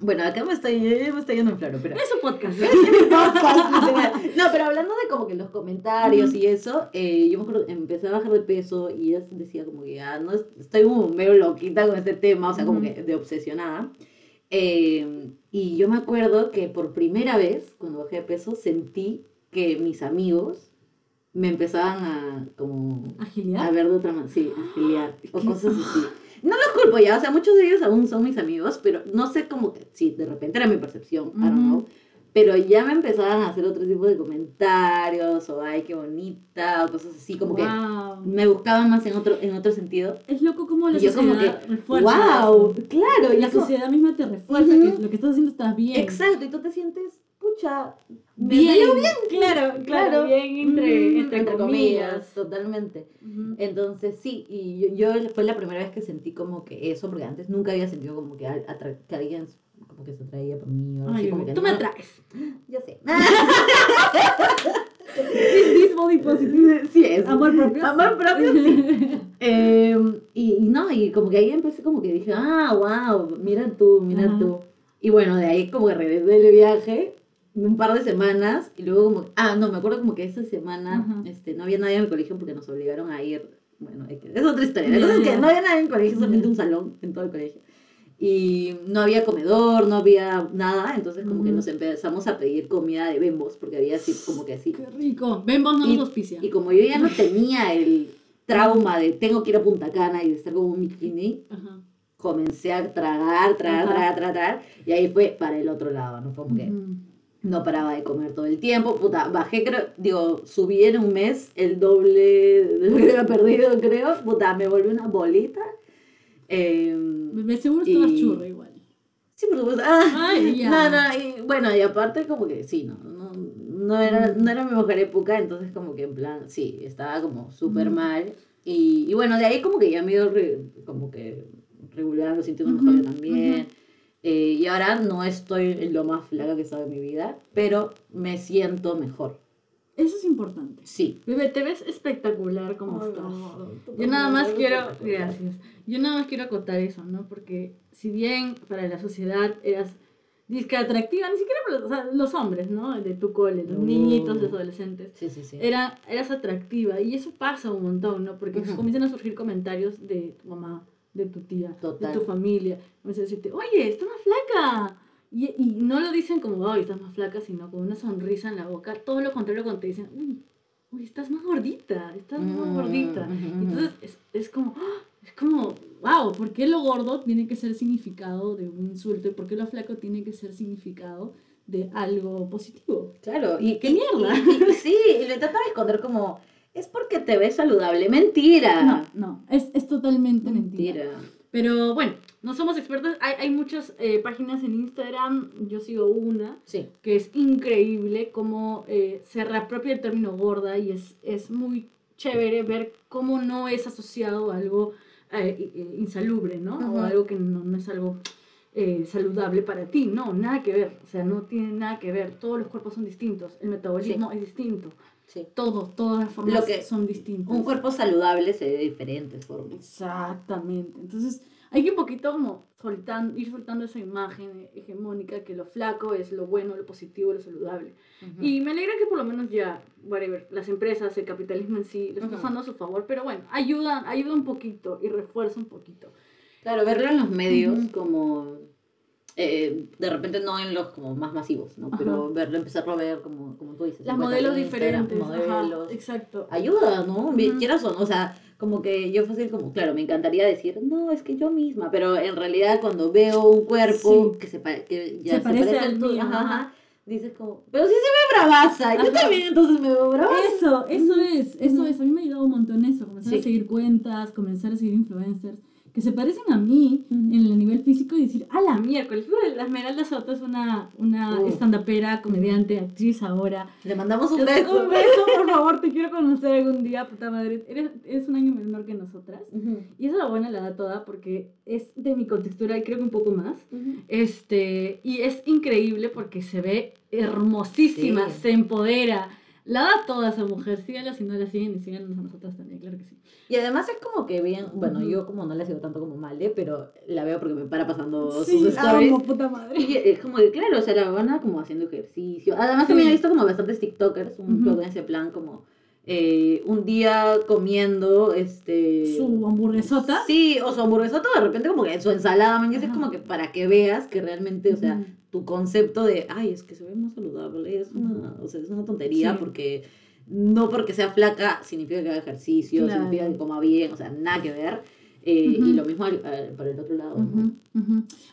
Bueno, acá me estoy, ya me estoy yendo en floro, pero. Es un podcast. No, pero hablando de como que los comentarios y eso, eh, yo me acuerdo, empecé a bajar de peso y ella decía como que ya no es- estoy como medio loquita con este tema, o sea, como que de obsesionada. Eh, y yo me acuerdo que por primera vez, cuando bajé de peso, sentí que mis amigos me empezaban a como a Agilidad. ver de otra manera, sí, a afiliar o cosas así. No los culpo ya, o sea, muchos de ellos aún son mis amigos, pero no sé cómo que, sí, de repente era mi percepción, I don't know. Pero ya me empezaban a hacer otro tipo de comentarios, o ay, qué bonita, o cosas así, como que Wow. me buscaban más en otro, en otro sentido. Es loco como la Y yo como sociedad que, refuerza. wow, claro, y La como- sociedad misma te refuerza Ujú. que lo que estás haciendo está bien. Exacto, y tú te sientes, pucha, me Bien, veo Claro, claro, bien entre, Mm, entre, comillas. totalmente. Ujú. Entonces sí, y yo, yo fue la primera vez que sentí como que eso, porque antes nunca había sentido como que, que alguien como que se atraía por mí o algo así, Ay, como que tú no. me atraes. Yo sé. Is this sí es. Amor propio. Amor propio, sí. Eh, y, y no, y como que ahí empecé como que dije, ah, wow, mira tú, mira Ajá. tú. Y bueno, de ahí como que regresé del viaje un par de semanas y luego como, ah, no, me acuerdo como que esa semana Ajá. este, no había nadie en el colegio porque nos obligaron a ir, bueno, es que- otra historia. La Ya, cosa es que no había nadie en el colegio, solamente un salón en todo el colegio. Y no había comedor, no había nada, entonces como que Ujú. nos empezamos a pedir comida de bembos, porque había así como que así. Qué rico. Ven, vos no nos auspicia. Y como yo ya no tenía el trauma de tengo que ir a Punta Cana y de estar como un bikini, Ajá. comencé a tragar, tragar, Ajá. tragar, tragar, y ahí fue para el otro lado, ¿no? Como que Ujú. No paraba de comer todo el tiempo. Puta, bajé, creo, digo, subí en un mes el doble de lo que había perdido, creo. Puta, me volví una bolita. Eh, Me seguro estabas Y- churra igual. sí, por supuesto. Ah, Ay, ya. no, no, y bueno, y aparte como que sí, no, no, no era, no era mi mejor época, entonces como que en plan, sí, estaba como súper Ujú. mal. Y, y bueno, de ahí como que ya me he ido re- como que regulando, sintiendo mejor Ujú, también. Eh, y ahora no estoy en lo más flaca que he estado en mi vida, pero me siento mejor. Eso es importante. Sí. Bebé, te ves espectacular como Ay, estás. no, Yo nada más no, quiero, gracias. Yo nada más quiero acotar eso, ¿no? Porque si bien para la sociedad eras disque atractiva, ni siquiera para los, o sea, los hombres, ¿no? De tu cole, los No. niñitos, los adolescentes. Sí, sí, sí. Era, eras atractiva y eso pasa un montón, ¿no? Porque Ujú. comienzan a surgir comentarios de tu mamá, de tu tía, Total. de tu familia. Comienzan a decirte, oye, estás más flaca. Y, y no lo dicen como, ay, estás más flaca, sino con una sonrisa en la boca. Todo lo contrario cuando te dicen, uy, uy, estás más gordita, estás más Mm, gordita. Y ujú. entonces es, es como, ¡ah! es como, wow, ¿por qué lo gordo tiene que ser significado de un insulto? ¿Y por qué lo flaco tiene que ser significado de algo positivo? Claro, y ¡Qué y- mierda! y- sí, y le trataba de esconder como, es porque te ves saludable. Mentira. No, no, es, es totalmente mentira. Mentira. Pero bueno, no somos expertos. Hay, hay muchas eh, páginas en Instagram, yo sigo una, Sí. que es increíble cómo eh, se reapropia el término gorda y es, es muy chévere ver cómo no es asociado a algo eh, i- insalubre, ¿no? O algo que no, no es algo eh, saludable para ti, no, nada que ver, o sea, no tiene nada que ver, todos los cuerpos son distintos, el metabolismo es distinto, Sí. todo, todas las formas Lo que- son distintas. Un cuerpo saludable se ve de diferentes formas. Exactamente. Entonces, hay que un poquito como soltan- ir soltando esa imagen hegemónica que lo flaco es lo bueno, lo positivo, lo saludable. Y me alegra que por lo menos ya, whatever, las empresas, el capitalismo en sí, lo está Ujú. usando a su favor, pero bueno, ayuda, ayuda un poquito y refuerza un poquito. Claro, verlo en los medios Ujú. como... eh, de repente no en los como más masivos, ¿no? Pero verlo, empezarlo a ver como, como tú dices. Las modelos diferentes. ajá, Modelos. exacto. Ayuda, ¿no? Bien. Quieras o no, o sea, como que yo fácil como, claro, me encantaría decir, no, es que yo misma, pero en realidad cuando veo un cuerpo Sí. que, se, que ya Se parece al tuyo, mío, ajá, dices como, pero sí se ve bravaza, yo Ajá. también entonces me veo bravaza. Eso, eso es, eso es. A mí me ha ayudado un montón eso, comenzar Sí. a seguir cuentas, comenzar a seguir influencers que se parecen a mí en el nivel físico y decir, a la miércoles, la Esmeralda Soto es una, una Uh. estandapera, comediante, actriz ahora. Le mandamos un Es- beso. Un beso, por favor, te quiero conocer algún día, puta madre. Eres, eres un año menor que nosotras. Y esa la buena la da toda porque es de mi contextura y creo que un poco más. Este, y es increíble porque se ve hermosísima, Sí. se empodera. La da toda esa mujer. Síganla si no la siguen y síganos a nosotras también, claro que sí. Y además es como que bien, bueno, yo como no la sigo tanto como Male, pero la veo porque me para pasando Sí, sus stories. amo, puta madre. Y es como que, claro, o sea, la van como haciendo ejercicio. Además, Sí. también he visto como bastantes TikTokers, un poco en ese plan, como eh, un día comiendo, este... Su hamburguesota. Sí, o su hamburguesota, de repente como que su ensalada, man, y es como que para que veas que realmente, o sea, tu concepto de, ay, es que se ve más saludable, es una, o sea, es una tontería Sí. porque no porque sea flaca significa que haga ejercicio, Claro. significa que coma bien, o sea, nada que ver. Eh. Y lo mismo al- para el otro lado.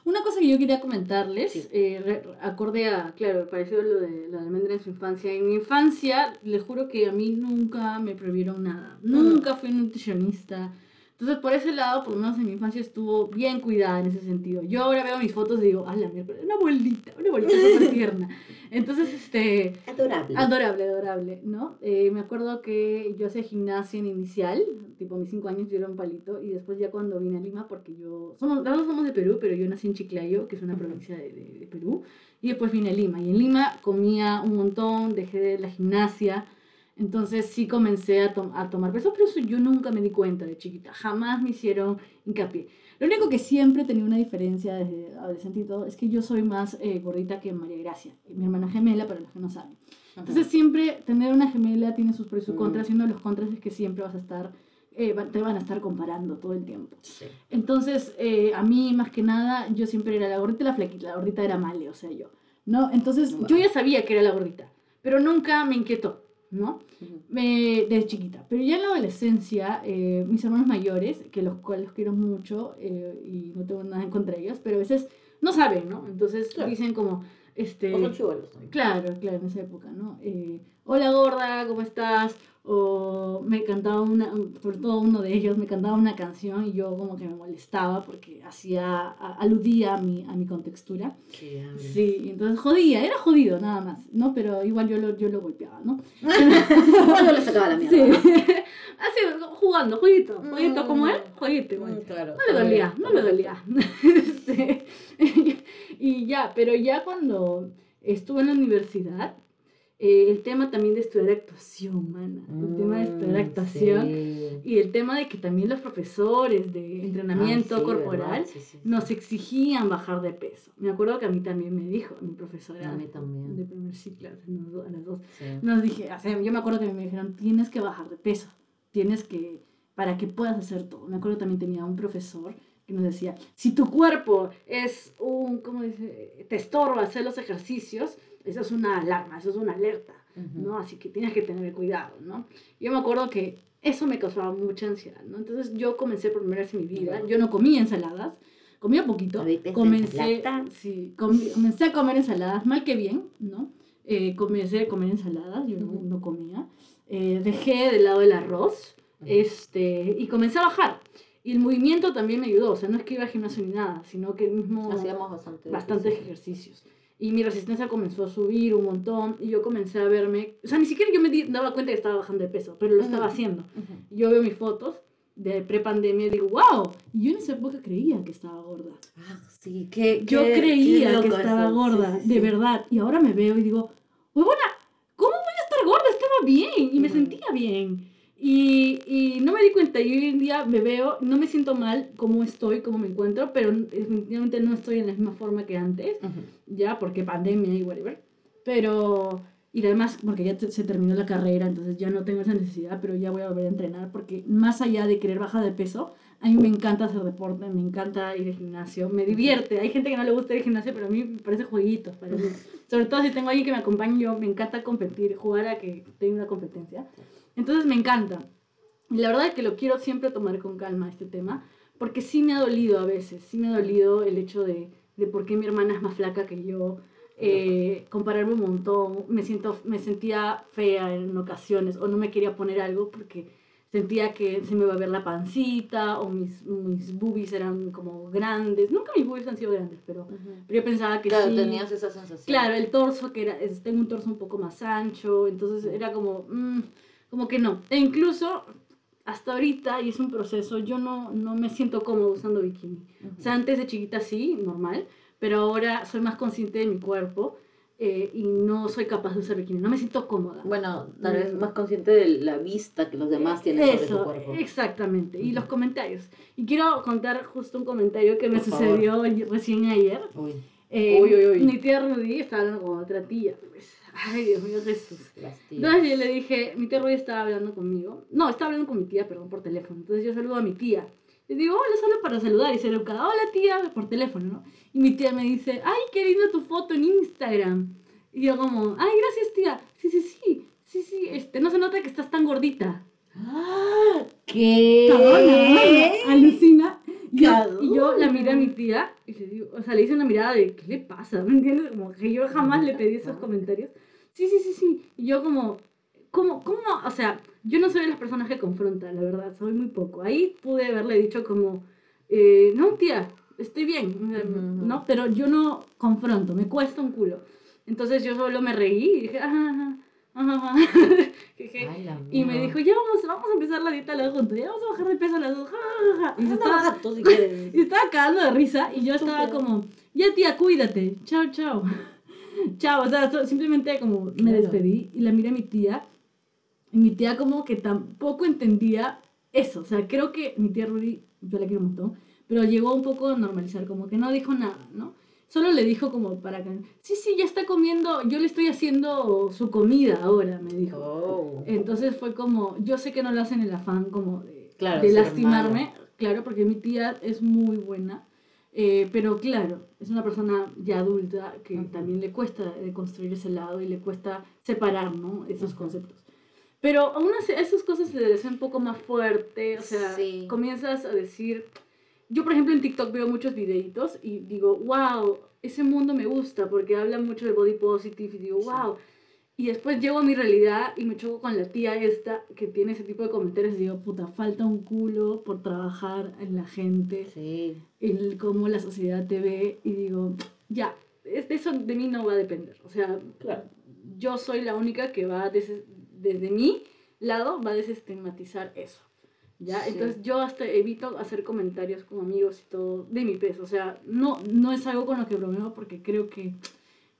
Una cosa que yo quería comentarles, Sí. eh, re- acorde a, claro, parecido a lo de la almendra en su infancia. En mi infancia, les juro que a mí nunca me prohibieron nada. Nunca fui nutricionista. Entonces, por ese lado, por lo menos en mi infancia estuvo bien cuidada en ese sentido. Yo ahora veo mis fotos y digo, ah, la mierda, una abuelita, una abuelita súper tierna. Entonces, este, Adorable. Adorable, adorable, ¿no? Eh, me acuerdo que yo hacía gimnasia en inicial, tipo mis cinco años yo era un palito, y después ya cuando vine a Lima, porque yo, somos, dos somos de Perú, pero yo nací en Chiclayo, que es una provincia de, de- de Perú, y después vine a Lima, y en Lima comía un montón, dejé de la gimnasia, entonces sí comencé a, tom- a tomar peso, pero eso yo nunca me di cuenta de chiquita, jamás me hicieron hincapié. Lo único que siempre tenía una diferencia desde adolescente y todo es que yo soy más eh, gordita que María Gracia, mi hermana gemela, para los que no saben. Entonces siempre tener una gemela tiene sus pros y sus Mm. contras, y uno de los contras es que siempre vas a estar, eh, te van a estar comparando todo el tiempo. Sí. Entonces, eh, a mí más que nada, yo siempre era la gordita y la flequita, la gordita era Male, o sea, yo, ¿no? Entonces, Wow. yo ya sabía que era la gordita, pero nunca me inquietó, ¿no? Me, desde chiquita. Pero ya en la adolescencia, eh, mis hermanos mayores, que los cuales los quiero mucho eh, y no tengo nada en contra de ellos, pero a veces no saben, ¿no? Entonces Claro. dicen como, este... O son. Claro, claro, en esa época, ¿no? Eh, Hola gorda, ¿cómo estás? O me cantaba una, sobre todo uno de ellos, me cantaba una canción y yo como que me molestaba porque hacía, a- aludía a mi, a mi contextura. Qué. Sí, entonces jodía, era jodido nada más, ¿no? Pero igual yo lo, yo lo golpeaba, ¿no? Bueno, le sacaba la Sí, mierda. así, jugando, jueguito, jueguito Mm. como él, jueguito igual. Mm, claro. No le dolía, no le dolía. Y ya, pero ya cuando estuve en la universidad, eh, el tema también de estudiar actuación, mana. El tema de estudiar Mm, actuación. sí. Y el tema de que también los profesores de entrenamiento Ah, sí, corporal. Sí, nos exigían bajar de peso. Me acuerdo que a mí también me dijo, mi profesora A mí también. de primer ciclo, a las dos- nos dije, o sea, yo me acuerdo que me dijeron, tienes que bajar de peso, tienes que, para que puedas hacer todo. Me acuerdo también tenía un profesor que nos decía, si tu cuerpo es un, ¿cómo dice? Te estorba hacer los ejercicios, eso es una alarma, eso es una alerta. ¿no? Así que tienes que tener cuidado, ¿no? Yo me acuerdo que eso me causaba mucha ansiedad, ¿no? Entonces yo comencé por primera vez en mi vida, yo no comía ensaladas, comía poquito, comencé, sí, comencé a comer ensaladas, mal que bien, ¿no? Eh, comencé a comer ensaladas, yo no, no comía, Eh, dejé de lado el arroz, este, y comencé a bajar. Y el movimiento también me ayudó, o sea, no es que iba al gimnasio ni nada, sino que el mismo Hacíamos bastante. ejercicios. Y mi resistencia comenzó a subir un montón y yo comencé a verme, o sea, ni siquiera yo me di- daba cuenta que estaba bajando de peso, pero lo estaba Ujú. haciendo. Ujú. Yo veo mis fotos de prepandemia y digo, wow, y yo en esa época creía que estaba gorda. Ah, sí, qué, Yo qué- creía qué que estaba eso. gorda, Sí, sí, de sí. verdad. Y ahora me veo y digo, huevona, ¿cómo voy a estar gorda? Estaba bien y me Ujú. sentía bien. Y, y no me di cuenta, y hoy en día me veo, no me siento mal como estoy, como me encuentro, pero definitivamente no estoy en la misma forma que antes, Ujú. ya, porque pandemia y whatever. Pero, y además, porque ya te- se terminó la carrera, entonces ya no tengo esa necesidad, pero ya voy a volver a entrenar, porque más allá de querer bajar de peso, a mí me encanta hacer deporte, me encanta ir al gimnasio, me divierte. Hay gente que no le gusta ir al gimnasio, pero a mí me parece jueguitos para mí. Sobre todo si tengo alguien que me acompañe, yo me encanta competir, jugar a que tenga una competencia. Entonces me encanta. Y la verdad es que lo quiero siempre tomar con calma este tema, porque sí me ha dolido a veces, sí me ha dolido el hecho de, de por qué mi hermana es más flaca que yo, eh, compararme un montón, me, siento, me sentía fea en ocasiones o no me quería poner algo porque sentía que se me iba a ver la pancita o mis, mis boobies eran como grandes. Nunca mis boobies han sido grandes, pero, Ujú. pero yo pensaba que Claro, sí. tenías esa sensación. Claro, el torso, que era, tengo un torso un poco más ancho, entonces era como, mm, como que no. E incluso hasta ahorita, y es un proceso, yo no, no me siento cómodo usando bikini. O sea, antes de chiquita sí, normal, pero ahora soy más consciente de mi cuerpo eh, y no soy capaz de usar bikini. No me siento cómoda. Bueno, tal vez más consciente de la vista que los demás tienen sobre su Eso, cuerpo. exactamente. Y Ujú. los comentarios. Y quiero contar justo un comentario que me Por favor. sucedió recién ayer. Uy, Eh, Uy, uy, uy. Mi tía Rudy estaba hablando con otra tía. Pues. Ay, Dios mío, Jesús. Entonces yo le dije, mi tía Rudy estaba hablando conmigo. No, estaba hablando con mi tía, perdón, por teléfono. Entonces yo saludo a mi tía. Le digo, hola, solo para saludar y ser educada. Hola, tía, por teléfono, ¿no? Y mi tía me dice, ay, qué linda tu foto en Instagram. Y yo como, ay, gracias, tía. Sí, sí, sí. Sí, sí, este, no se nota que estás tan gordita. ¡Ah! ¿Qué? Cabona, alucina. Y yo, y yo la miré a mi tía y le digo, o sea, le hice una mirada de, ¿qué le pasa? ¿Me entiendes? Como que yo jamás le pedí esos comentarios. Sí, sí, sí, sí. Y yo como, ¿cómo, cómo? O sea, yo no soy de las personas que confrontan, la verdad, soy muy poco. Ahí pude haberle dicho como, eh, no, tía, estoy bien, Ujú. ¿no? Pero yo no confronto, me cuesta un culo. Entonces yo solo me reí y dije, ajá, ajá, ajá, Ay, la y me dijo, ya vamos, vamos a empezar la dieta las dos juntos, ya vamos a bajar de peso las dos. ja, ja, ja". Y se Anda, estaba, si y estaba cagando de risa y yo estaba como, ya tía, cuídate, chao, chao. chao, o sea, simplemente como me Claro. despedí y la miré a mi tía y mi tía como que tampoco entendía eso, o sea, creo que mi tía Rudy, yo la quiero un montón, pero llegó un poco a normalizar, como que no dijo nada, ¿no? Solo le dijo como para que, sí, sí, ya está comiendo, yo le estoy haciendo su comida ahora, me dijo. Oh. Entonces fue como, yo sé que no lo hacen el afán como de, Claro, de lastimarme, claro, porque mi tía es muy buena, eh, pero claro, es una persona ya adulta que también le cuesta de construir ese lado y le cuesta separar, ¿no? Esos conceptos. Pero aún así, esas cosas se le hacen un poco más fuerte, o sea, Sí. comienzas a decir, yo, por ejemplo, en TikTok veo muchos videitos y digo, wow, ese mundo me gusta porque habla mucho de body positive y digo, wow. Y después llego a mi realidad y me choco con la tía esta que tiene ese tipo de comentarios y digo, puta, falta un culo por trabajar en la gente, Sí. en cómo la sociedad te ve y digo, ya, eso de mí no va a depender. O sea, Claro. yo soy la única que va des- desde mi lado va a desestigmatizar eso. ¿ya? Sí. Entonces yo hasta evito hacer comentarios con amigos y todo de mi peso. O sea, no, no es algo con lo que bromeo porque creo que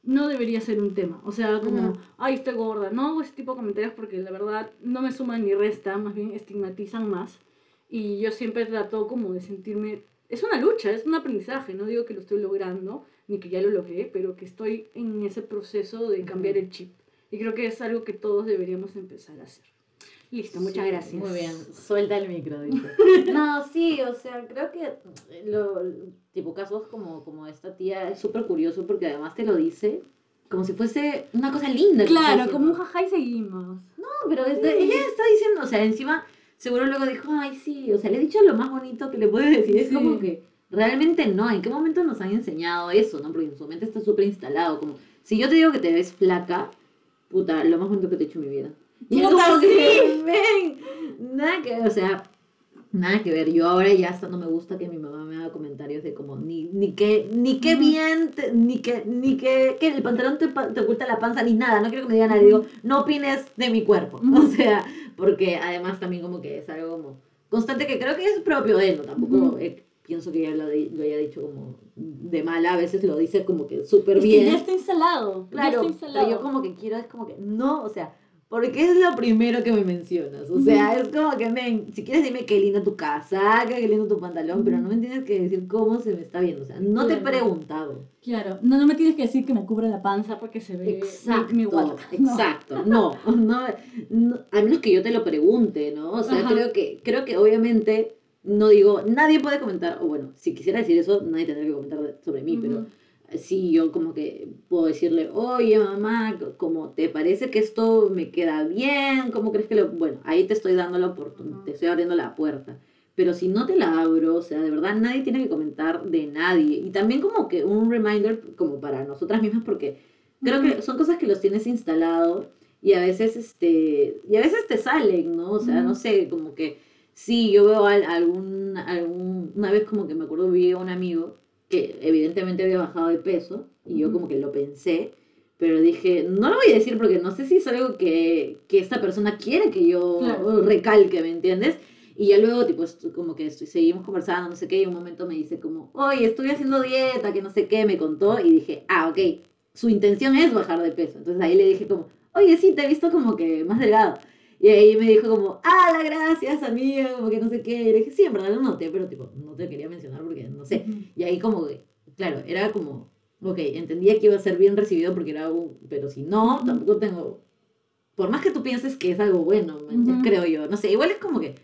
no debería ser un tema. O sea, como, Ujú. ay, estoy gorda. No hago ese tipo de comentarios porque la verdad no me suman ni resta, más bien estigmatizan más. Y yo siempre trato como de sentirme... Es una lucha, es un aprendizaje. No digo que lo estoy logrando, ni que ya lo logré, pero que estoy en ese proceso de cambiar el chip. Y creo que es algo que todos deberíamos empezar a hacer. Listo, muchas Sí, gracias. Muy bien, suelta el micro, dice. No, sí, o sea, creo que lo, tipo casos como, como esta tía es súper curioso porque además te lo dice como si fuese una cosa linda. Claro, como un jaja y seguimos. No, pero es de- ella está diciendo, o sea, encima seguro luego dijo, ay, sí, o sea, le he dicho lo más bonito que le puede decir. Es Sí. como que realmente no, ¿en qué momento nos han enseñado eso, no? Porque en su mente está súper instalado, como, si yo te digo que te ves flaca, puta, lo más bonito que te he hecho en mi vida. Y Puta, sí. que, ven, nada que ver, o sea, nada que ver. Yo ahora ya hasta no me gusta que mi mamá me haga comentarios de como, ni, ni que, ni que bien, te- ni que, ni que, que el pantalón te, te oculta la panza, ni nada. No quiero que me digan nada. Digo, no opines de mi cuerpo. O sea, porque además también como que es algo como constante que creo que es propio de él, ¿no? Tampoco Ujú. eh, pienso que ella lo, lo haya dicho como de mala, a veces lo dice como que súper Es que bien. ya está instalado. ya Claro, está instalado. pero yo como que quiero, es como que, no, o sea, porque es lo primero que me mencionas. O sea, es como que, men, si quieres dime qué linda tu casaca, qué lindo tu pantalón, pero no me tienes que decir cómo se me está viendo. O sea, no te he preguntado. Claro, no, no me tienes que decir que me cubre la panza porque se ve Exacto, mi, mi guata. No. exacto. No, no, no, a menos que yo te lo pregunte, ¿no? O sea, Ajá. creo que, creo que obviamente, no digo, nadie puede comentar, o bueno, si quisiera decir eso, nadie tendría que comentar sobre mí, pero. Sí, yo como que puedo decirle, oye mamá, como te parece que esto me queda bien, ¿cómo crees que lo...? Bueno, ahí te estoy dando la oportunidad, Ujú. te estoy abriendo la puerta. Pero si no te la abro, o sea, de verdad nadie tiene que comentar de nadie. Y también como que un reminder como para nosotras mismas, porque creo que son cosas que los tienes instalado y a veces, este, y a veces te salen, ¿no? O sea, no sé, como que sí, yo veo al- algún, algún, una vez como que me acuerdo vi a un amigo que evidentemente había bajado de peso y yo como que lo pensé, pero dije, no lo voy a decir porque no sé si es algo que, que esta persona quiere que yo Claro. recalque, ¿me entiendes? Y ya luego, tipo, como que seguimos conversando, no sé qué, y un momento me dice como, oye, estoy haciendo dieta, que no sé qué, me contó, y dije, ah, ok, su intención es bajar de peso. Entonces ahí le dije como, oye, sí, te he visto como que más delgado. Y ahí me dijo como, ah, la gracias, amiga, como que no sé qué. Y le dije, sí, en verdad lo noté, pero tipo, no te quería mencionar porque no sé. Y ahí como claro, era como, ok, entendía que iba a ser bien recibido porque era un, pero si no, tampoco tengo, por más que tú pienses que es algo bueno, creo yo, no sé, igual es como que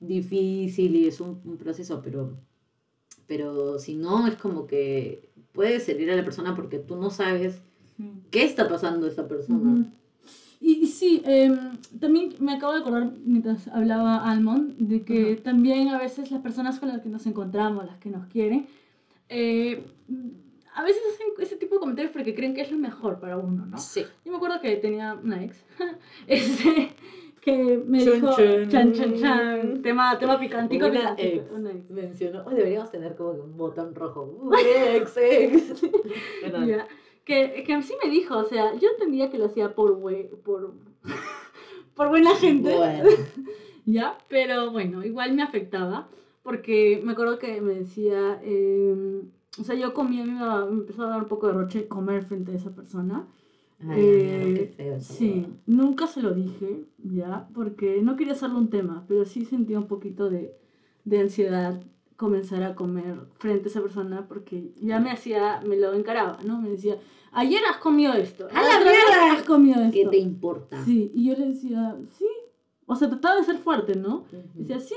difícil y es un, un proceso, pero, pero si no, es como que puedes herir a la persona porque tú no sabes qué está pasando esa persona. Y, y sí, em, también me acabo de acordar mientras hablaba Almond de que también a veces las personas con las que nos encontramos, las que nos quieren, eh, a veces hacen ese tipo de comentarios porque creen que es lo mejor para uno, ¿no? Sí. Yo me acuerdo que tenía una ex este, que me Chun, dijo, chun. chan, chan, chan, tema, tema picantico, Una picantico, ex una ex. mencionó, hoy deberíamos tener como que un botón rojo. Uh, ex, ex. Bueno, Ya, Que, que sí me dijo, o sea, yo entendía que lo hacía por, bue- por, por buena gente. Bueno. ¿ya? Pero bueno, igual me afectaba, porque me acuerdo que me decía, eh, o sea, yo comía, me, empezó a dar un poco de roche comer frente a esa persona. Ay, Eh, qué feo esa sí, nunca se lo dije, ¿ya? Porque no quería hacerlo un tema, pero sí sentía un poquito de, de ansiedad comenzar a comer frente a esa persona porque ya me hacía, me lo encaraba, ¿no? Me decía, ayer has comido esto, ¡A la mierda! has comido esto. ¿Qué te importa? Sí, y yo le decía, sí. O sea, trataba de ser fuerte, ¿no? Ujú. Decía, sí.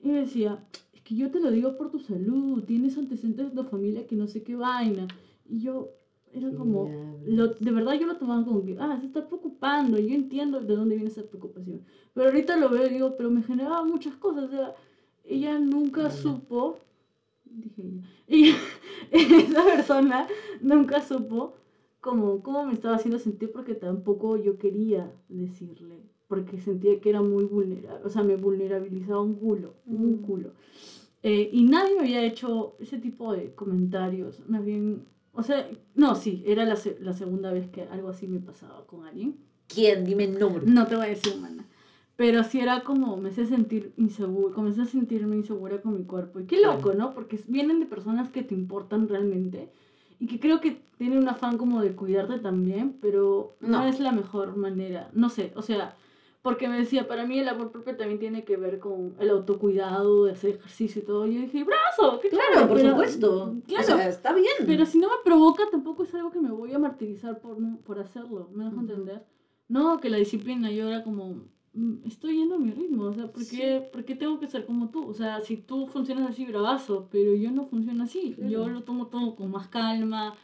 Y me decía, es que yo te lo digo por tu salud, tienes antecedentes de tu familia que no sé qué vaina. Y yo era ¿Qué como, lo, de verdad yo lo tomaba como que, ah, se está preocupando, yo entiendo de dónde viene esa preocupación. Pero ahorita lo veo y digo, pero me generaba muchas cosas. O sea, ella nunca supo dije. Y esa persona nunca supo cómo, cómo me estaba haciendo sentir porque tampoco yo quería decirle, porque sentía que era muy vulnerable, o sea, me vulnerabilizaba un culo, un Mm. culo. Eh, y nadie me había hecho ese tipo de comentarios, más bien, o sea, no, sí, era la, se- la segunda vez que algo así me pasaba con alguien. ¿Quién? Dime el nombre. No te voy a decir, mana. Pero sí era como, me hacía sentir inseguro, comencé a sentirme insegura con mi cuerpo. Y qué loco, ¿no? Porque vienen de personas que te importan realmente y que creo que tienen un afán como de cuidarte también, pero no, No. es la mejor manera. No sé, o sea, porque me decía, para mí el amor propio también tiene que ver con el autocuidado, de hacer ejercicio y todo. Y yo dije, brazo, qué Claro, chévere, por pero- supuesto. Claro, O sea, está bien. pero si no me provoca, tampoco es algo que me voy a martirizar por, por hacerlo. ¿Me dejo Ujú. entender? No, que la disciplina yo era como, estoy yendo a mi ritmo. O sea, ¿por qué, ¿por qué tengo que ser como tú? O sea, si tú funcionas así, bravazo, pero yo no funciono así. Claro. Yo lo tomo todo con más calma,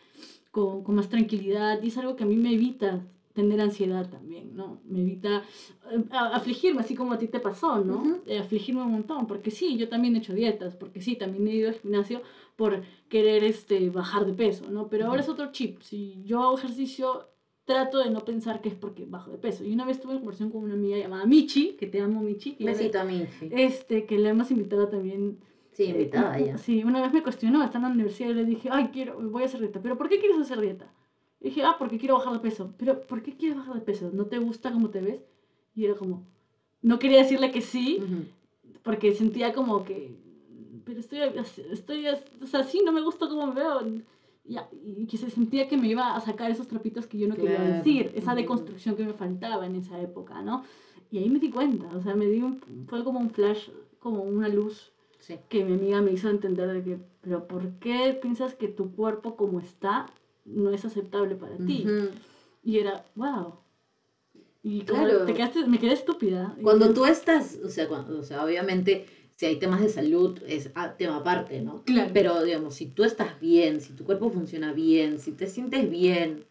con, con más tranquilidad. Y es algo que a mí me evita tener ansiedad también, ¿no? Me evita eh, afligirme, así como a ti te pasó, ¿no? Ujú. Eh, afligirme un montón, porque sí, yo también he hecho dietas, porque sí, también he ido al gimnasio por querer este, bajar de peso, ¿no? Pero ahora es otro chip. Si yo hago ejercicio, trato de no pensar que es porque bajo de peso. Y una vez tuve una conversación con una amiga llamada Michi, que te amo, Michi. que Besito a mí. Sí, le- Este, que la hemos invitado también. Sí, eh, invitada una- ya. Sí, una vez me cuestionó, estando en la universidad, y le dije, ay, quiero, voy a hacer dieta. ¿Pero por qué quieres hacer dieta? Y dije, ah, porque quiero bajar de peso. ¿Pero por qué quieres bajar de peso? ¿No te gusta cómo te ves? Y era como, no quería decirle que sí, Ujú. porque sentía como que, pero estoy, estoy, o sea, sí, no me gusta cómo me veo. Y, y que se sentía que me iba a sacar esos trapitos que yo no quería Claro. decir, esa deconstrucción que me faltaba en esa época, ¿no? Y ahí me di cuenta, o sea, me di un, fue como un flash, como una luz Sí. que mi amiga me hizo entender de que, pero ¿por qué piensas que tu cuerpo como está no es aceptable para ti? Ujú. Y era, wow. Y Claro. te quedaste, me quedé estúpida. Cuando tú estás, o sea, cuando, o sea, obviamente, si hay temas de salud, es ah, tema aparte, ¿no? Claro. Pero, digamos, si tú estás bien, si tu cuerpo funciona bien, si te sientes bien,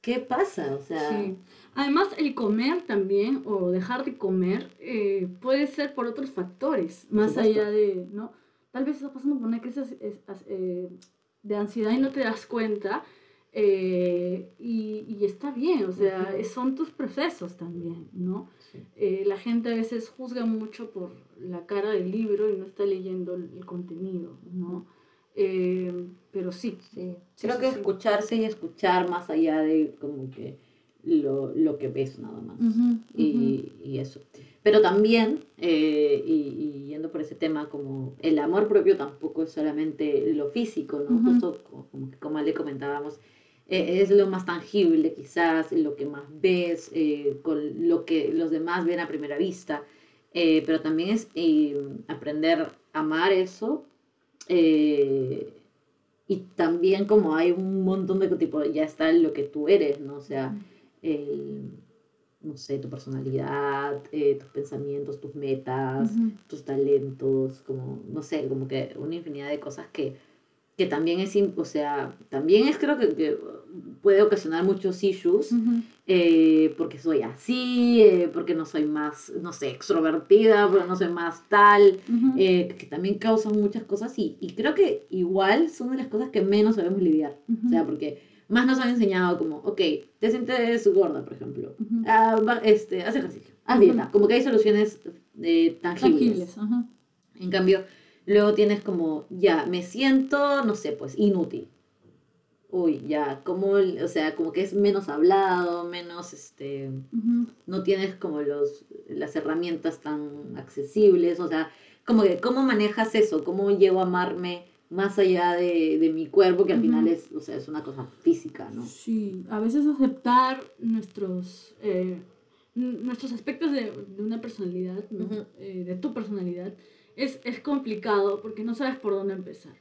¿qué pasa? O sea, Sí. Además, el comer también, o dejar de comer, eh, puede ser por otros factores, más allá de, ¿no? Tal vez estás pasando por una crisis eh, de ansiedad y no te das cuenta, eh, y, y está bien, o sea, son tus procesos también, ¿no? Sí. Eh, la gente a veces juzga mucho por la cara del libro y no está leyendo el, el contenido, ¿no? Eh, pero sí, Sí, creo que sí. escucharse y escuchar más allá de como que lo, lo que ves nada más. y, y eso. Pero también, eh, y, y yendo por ese tema, como el amor propio tampoco es solamente lo físico, ¿no? Justo como, como, que como le comentábamos, eh, es lo más tangible quizás, lo que más ves, eh, con lo que los demás ven a primera vista, eh, pero también es eh, aprender a amar eso. y también como hay un montón de tipo, ya está lo que tú eres, ¿no? O sea, el, no sé, tu personalidad, tus pensamientos, tus metas, tus talentos, como, no sé, como que una infinidad de cosas que, que también es, o sea, también es creo que, que puede ocasionar muchos issues, Ujú. eh, porque soy así, eh, porque no soy más, no sé, extrovertida, porque no soy más tal, Ujú. eh, que también causan muchas cosas y, y creo que igual son de las cosas que menos sabemos lidiar. O sea, porque más nos han enseñado como, ok, te sientes gorda, por ejemplo. Ah, va- este, haz ejercicio, haz dieta. Como que hay soluciones eh, tangibles. Tangibles. En cambio, luego tienes como, ya, me siento, no sé, pues, inútil. Uy, ya, como, o sea, como que es menos hablado, menos, este, no tienes como los, las herramientas tan accesibles, o sea, como que, ¿cómo manejas eso? ¿Cómo llego a amarme más allá de, de mi cuerpo, que al final es, o sea, es una cosa física, ¿no? Sí, a veces aceptar nuestros, eh, nuestros aspectos de, de una personalidad, ¿no? Eh, de tu personalidad, es, es complicado porque no sabes por dónde empezar. Mm.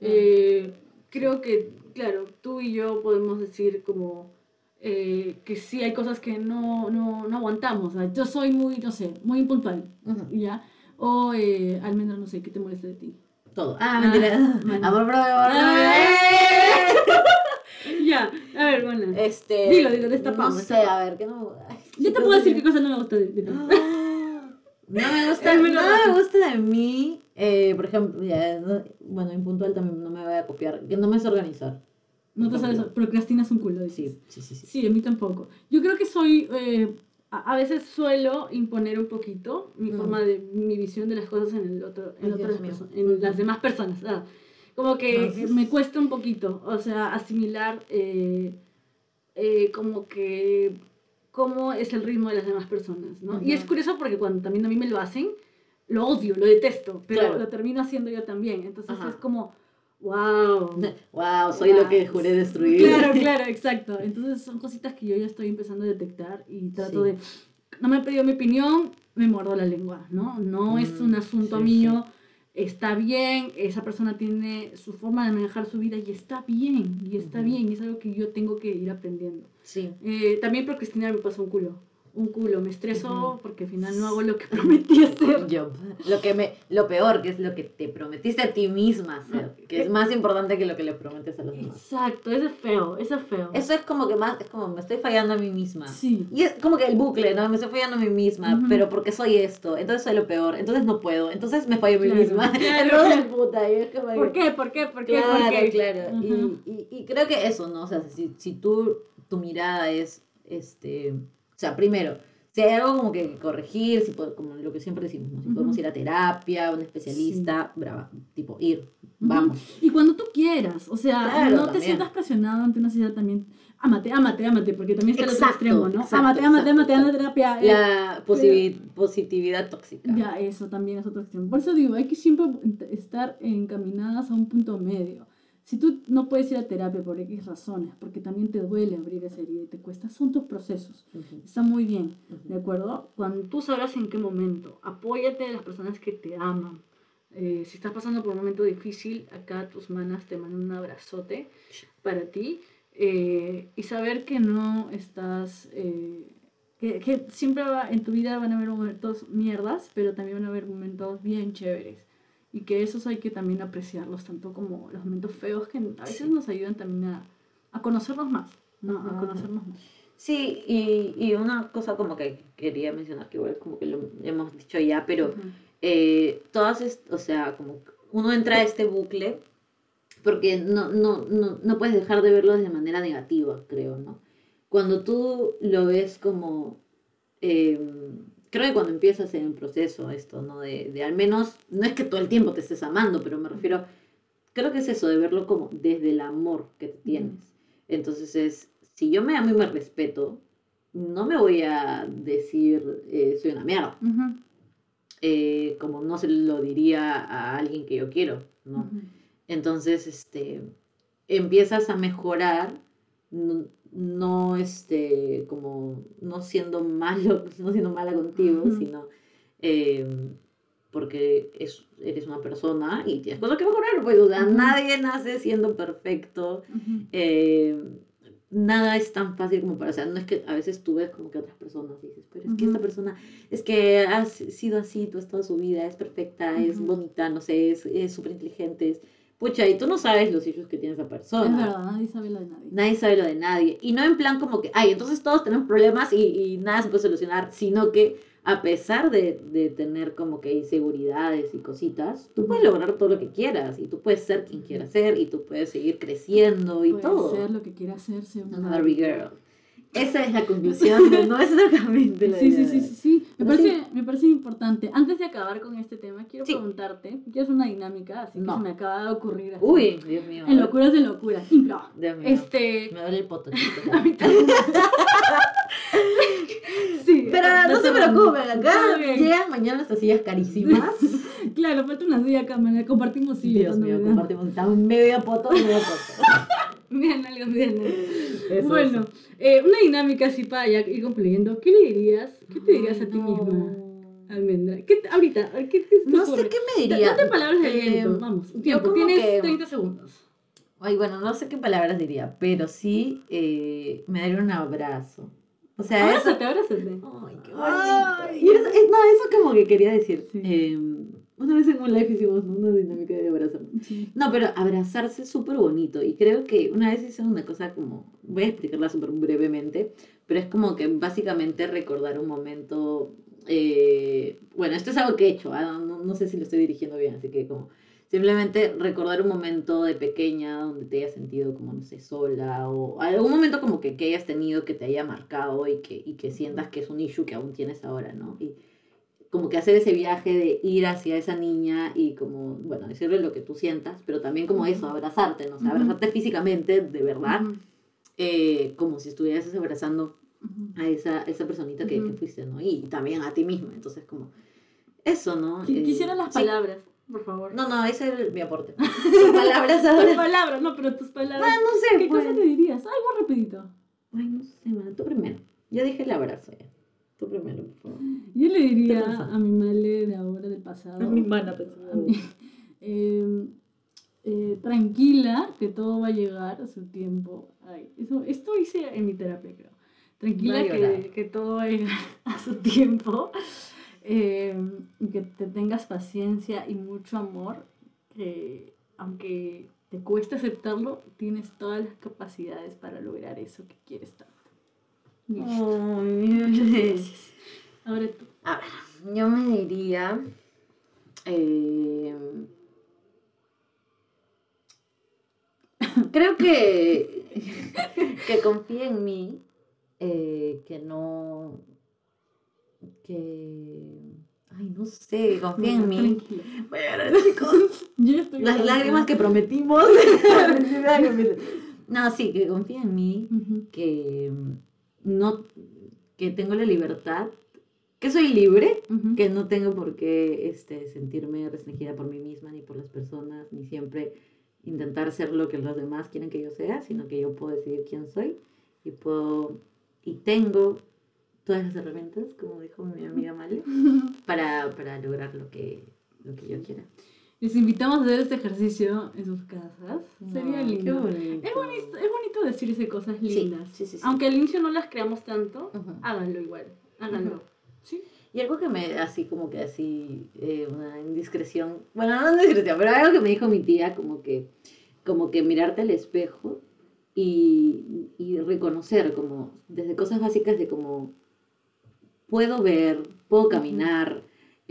Eh, creo que, claro, tú y yo podemos decir como eh, que sí hay cosas que no, no, no aguantamos. sea, yo soy muy, no sé, muy impuntual, Ujú. ¿ya? O, eh, almendra, no sé, ¿qué te molesta de ti? Todo. Ah, mentira. bueno. Amor propio, amor Ah. Ya, a ver, bueno. Este. Dilo, dilo, destapamos, No sé, a ver, ¿qué no? Ay, Yo te puedo decir qué cosa no me gusta de, de ti. No me gusta, no me gusta de mí, eh, por ejemplo, ya, no- bueno, impuntual también no me voy a copiar, que no me sé organizar. No te sabes, procrastinas un culo. Sí, dices. sí, sí, sí. Sí, a mí tampoco. Yo creo que soy, eh, a, a veces suelo imponer un poquito mi Mm. forma de, mi visión de las cosas en, el otro, en, otras en las demás personas. ah. Como que sí. me cuesta un poquito, o sea, asimilar eh, eh, como que cómo es el ritmo de las demás personas, ¿no? Y es curioso porque cuando también a mí me lo hacen, lo odio, lo detesto, pero Claro. lo termino haciendo yo también. Entonces Ajá. es como, wow. Wow, soy lo que Wow. juré destruir. Claro, claro, exacto. Entonces son cositas que yo ya estoy empezando a detectar y trato Sí. de, no me han pedido mi opinión, me muerdo la lengua, ¿no? No es Mm, un asunto sí, mío, está bien, esa persona tiene su forma de manejar su vida y está bien, y está bien, y es algo que yo tengo que ir aprendiendo. Sí. Eh, también procrastinar me pasó un culo, un culo, me estreso porque al final no hago lo que prometí hacer. Yo, lo que me, lo peor, que es lo que te prometiste a ti misma hacer, que es más importante que lo que le prometes a los demás. Exacto, eso es feo, eso es feo. Eso es como que más, es como me estoy fallando a mí misma. Sí. Y es como que el bucle, ¿no? Me estoy fallando a mí misma, Ujú. pero porque soy esto, entonces soy lo peor, entonces no puedo, entonces me fallo a mí Claro, misma. claro. Entonces, puta, y es como ¿Por qué? ¿Por qué? ¿Por qué? Claro, ¿Por qué? claro. Ujú. y, y, y creo que eso, ¿no? O sea, si, si tú, tu mirada es, este, sea, primero, si hay algo como que corregir, si po- como lo que siempre decimos, ¿no? Si Ujú. podemos ir a terapia, un especialista, brava, tipo, ir, vamos. Y cuando tú quieras, o sea, Claro, no te también. sientas presionado ante una sociedad también. Ámate, ámate, ámate, porque también está el otro Exacto, extremo, ¿no? exacto, ámate, ámate, exacto, ámate, anda a exacto. terapia. eh. La posibi- positividad tóxica. Ya, eso también es otro extremo. Por eso digo, hay que siempre estar encaminadas a un punto medio. Si tú no puedes ir a terapia por X razones, porque también te duele abrir esa herida y te cuesta, son tus procesos. Ujú, Está muy bien, ¿de ujú. acuerdo? Cuando tú sabrás en qué momento, apóyate de las personas que te aman. Eh, si estás pasando por un momento difícil, acá tus manas te mandan un abrazote para ti eh, y saber que no estás, eh, que, que siempre va- en tu vida van a haber momentos mierdas, pero también van a haber momentos bien chéveres y que esos hay que también apreciarlos, tanto como los momentos feos que a veces Sí. nos ayudan también a, a conocernos más, ¿no? A Ajá. conocernos más. Sí, y, y una cosa como que quería mencionar, que igual como que lo hemos dicho ya, pero eh, todas, o sea, como uno entra a este bucle porque no, no, no, no puedes dejar de verlo de manera negativa, creo, ¿no? Cuando tú lo ves como, eh, creo que cuando empiezas en el proceso esto, ¿no? De, de al menos, no es que todo el tiempo te estés amando, pero me refiero, creo que es eso, de verlo como desde el amor que tienes. Entonces es, si yo me amo y me respeto, no me voy a decir, eh, soy una mierda eh, como no se lo diría a alguien que yo quiero, ¿no? Entonces, este, empiezas a mejorar, no, este, como, no siendo malo, no siendo mala contigo, sino, eh, porque es, eres una persona y tienes cosas que mejorar, pues, o sea, nadie nace siendo perfecto, eh, nada es tan fácil como para, o sea, no es que a veces tú ves como que otras personas dices, pero es que esta persona, es que ha sido así tú toda su vida, es perfecta, es bonita, no sé, es súper inteligente, es, pucha, y tú no sabes los issues que tiene esa Es persona. verdad, nadie sabe lo de nadie. Nadie sabe lo de nadie. Y no en plan como que, ay, entonces todos tenemos problemas y, y nada se puede solucionar, sino que a pesar de, de tener como que inseguridades y cositas, tú puedes lograr todo lo que quieras y tú puedes ser quien quieras ser y tú puedes seguir creciendo y todo. ser lo que quiera hacer, ser una Una Barbie girl. Esa es la conclusión de nuevamente la Sí, sí, sí, sí, sí. Me Pero parece, me parece importante. Antes de acabar con este tema, quiero Sí. preguntarte, quiero hacer una dinámica, así que No. se me acaba de ocurrir. así. Uy, Dios mío. En locuras de locuras. Impro. Dios mío. Este. Me duele el poto, chicos. A mí también. sí. Pero no se preocupen, acá llegan mañana estas sillas carísimas. Claro, falta una silla acá, compartimos silla. Dios mío, compartimos. Estamos media poto, media poto. Bien, algo. Eso, Bueno, eh, una dinámica así para ya ir concluyendo. ¿Qué le dirías? ¿Qué te dirías a ti No. misma, Almendra? ¿Qué ahorita, ¿qué, qué se te No sé qué me diría. Date palabras de Eh, aliento, vamos. yo Tiempo, tienes que- 30 segundos. Ay, bueno, no sé qué palabras diría, pero sí eh, me daría un abrazo. O sea, eso... Abrázate, abrázate. Ay, qué Ay. bonito. Y eso, es, no, eso como que quería decir. Sí. Eh, una vez en un live hicimos una dinámica de abrazar. Sí. No, pero abrazarse es súper bonito. Y creo que una vez hice una cosa como. Voy a explicarla súper brevemente. Pero es como que básicamente recordar un momento eh, bueno, esto es algo que he hecho, ah, no, no sé si lo estoy dirigiendo bien, así que como simplemente recordar un momento de pequeña donde te hayas sentido como, no sé, sola o algún momento como que, que hayas tenido que te haya marcado y que, y que sientas que es un issue que aún tienes ahora, ¿no? Y como que hacer ese viaje de ir hacia esa niña y como, bueno, decirle lo que tú sientas, pero también como eso, abrazarte, ¿no? O sea, abrazarte físicamente, de verdad, eh, como si estuvieras abrazando a esa, esa personita que, que fuiste, ¿no? Y también a ti misma, entonces como, eso, ¿no? Eh, Quisiera las sí. palabras, por favor. No, no, ese es mi aporte. Tus palabras Tus ahora. palabras, no, pero tus palabras. Ah, no sé, ¿Qué pues. cosa te dirías? Algo rapidito. Ay, no sé, man. Tú primero. Yo dije el abrazo ya. Tú primero, por favor. Yo le diría a mi madre de ahora, del pasado. mana, a mí, eh, eh, tranquila, que todo va a llegar a su tiempo. Ay, eso, esto hice en mi terapia, creo. Tranquila, que, que todo va a llegar a su tiempo. eh, que te tengas paciencia y mucho amor. Que aunque te cueste aceptarlo, tienes todas las capacidades para lograr eso que quieres tanto. Ay, Ahora tú. A ver, yo me diría. eh, creo que. que confíe en mí. eh, que no. Que. Ay, no sé, confíe en mí. Tranquila. Bueno, chicos. Yo estoy Las tranquila. lágrimas que prometimos. no, sí, que confíe en mí. Que no. Que tengo la libertad. Que soy libre que no tengo por qué este, sentirme restringida por mí misma ni por las personas, ni siempre intentar ser lo que los demás quieren que yo sea, sino que yo puedo decidir quién soy y puedo y tengo todas las herramientas, como dijo mi amiga Male, para, para lograr lo que, lo que yo quiera. Les invitamos a hacer este ejercicio en sus casas. Sería lindo. bonito. Es bonito, es bonito decirse cosas lindas. sí, sí, sí. Aunque al inicio no las creamos tanto, háganlo igual. Háganlo. ¿Sí? Y algo que me, así como que así, eh, una indiscreción, bueno, no indiscreción, pero algo que me dijo mi tía, como que, como que mirarte al espejo y, y reconocer, como, desde cosas básicas de como, puedo ver, puedo caminar,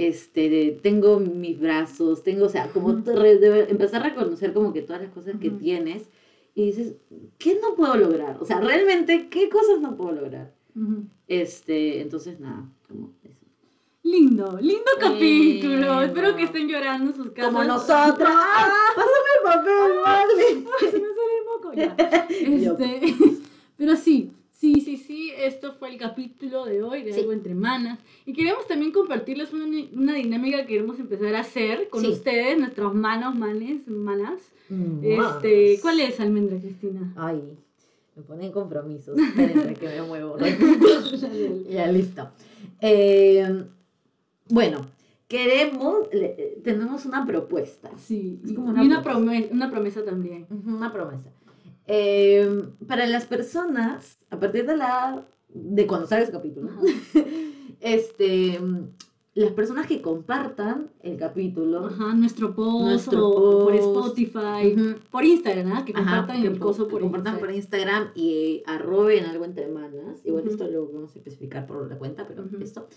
este, tengo mis brazos, tengo, o sea, como re- de- empezar a reconocer como que todas las cosas que tienes y dices, ¿qué no puedo lograr? O sea, realmente, ¿qué cosas no puedo lograr? Este, entonces, nada, como eso. Lindo, lindo capítulo. Lindo. Espero que estén llorando en sus casas. Como nosotras. ¡Ah! Pásame el papel, madre. Ay, se me sale el moco. Ya. Este, pero sí, sí, sí, sí, esto fue el capítulo de hoy de Sí. Algo Entre Manas. Y queremos también compartirles una, una dinámica que queremos empezar a hacer con Sí. ustedes, nuestros manos, manes, manas. Este, ¿Cuál es, Almendra Cristina? Ay, me ponen compromisos. Espérenme que me muevo. ya, listo. Eh, bueno, queremos, le- eh, tenemos una propuesta. Sí, Es y como una, una promesa, una promesa también. Una promesa. Eh, para las personas, a partir de la de cuando salga ese capítulo, Ajá. este, las personas que compartan el capítulo, Ajá, nuestro post, Nuestro o por. Spotify, por Instagram, ¿ah? que Ajá, compartan que el coso que por compartan por Instagram. Y eh, arroben algo entre manas. Igual Ujú. esto lo vamos a especificar por la cuenta, pero esto.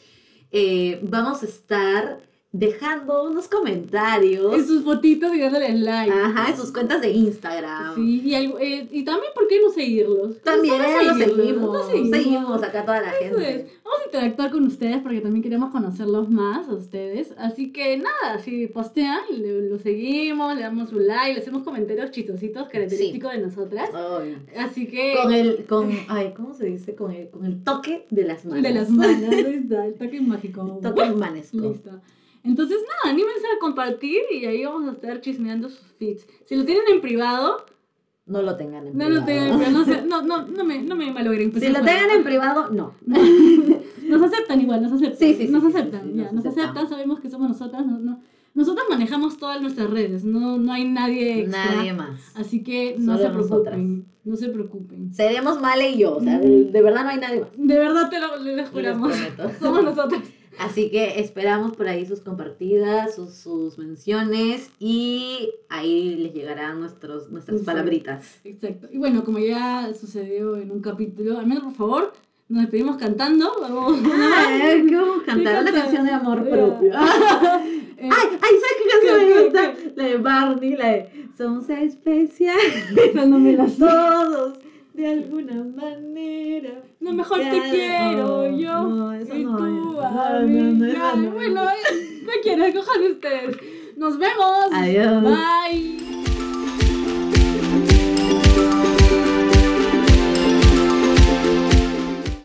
Eh, vamos a estar dejando unos comentarios. En sus fotitos y dándoles like. Ajá, en sus cuentas de Instagram. Sí, y, eh, y también, ¿por qué no seguirlos? También Solo los seguirlos, seguimos, los seguimos, acá toda la Eso gente. es. Vamos a interactuar con ustedes porque también queremos conocerlos más a ustedes. Así que nada, si postean, le- lo seguimos, le damos un like, le hacemos comentarios chistositos característicos de nosotras. Ay, Así que. Con el, con, ay, ¿cómo se dice? Con el, con el toque de las manos. De las manos, ahí está, el toque mágico. Toque manesco. Listo. Entonces, nada, anímense a compartir y ahí vamos a estar chismeando sus feeds. Si lo tienen en privado, No lo tengan en no privado. lo tengan en privado. No, no, no, no me, no me malogren. pues, Si lo tengan en privado, no. Nos aceptan igual, nos aceptan. Sí, sí, sí, nos sí, aceptan, sí, ya, nos aceptan. aceptan, sabemos que somos nosotras. No, no- nosotras manejamos todas nuestras redes, no, no hay nadie extra. Nadie más. Así que no Solo se preocupen, nosotras. no se preocupen. Seremos Male y yo, o sea, de, de verdad no hay nadie más. De verdad te lo les juramos. Somos nosotras. Así que esperamos por ahí sus compartidas, sus, sus menciones y ahí les llegarán nuestros, nuestras Sí. palabritas. Exacto. Y bueno, como ya sucedió en un capítulo, al menos por favor, Nos despedimos cantando. Vamos. Ay, ¿qué vamos a cantar? Una canta? canción de amor Ya. propio. Eh, Ay, ay, ¿sabes qué canción ¿Qué, me gusta? La de Barney, la de Somos especiales. no me la sé. Todos, de alguna manera. No, mejor te quiero no, yo. No, eso y tú no, a mí. Bueno, no quiero, cojan ustedes. Nos vemos. Adiós. Bye.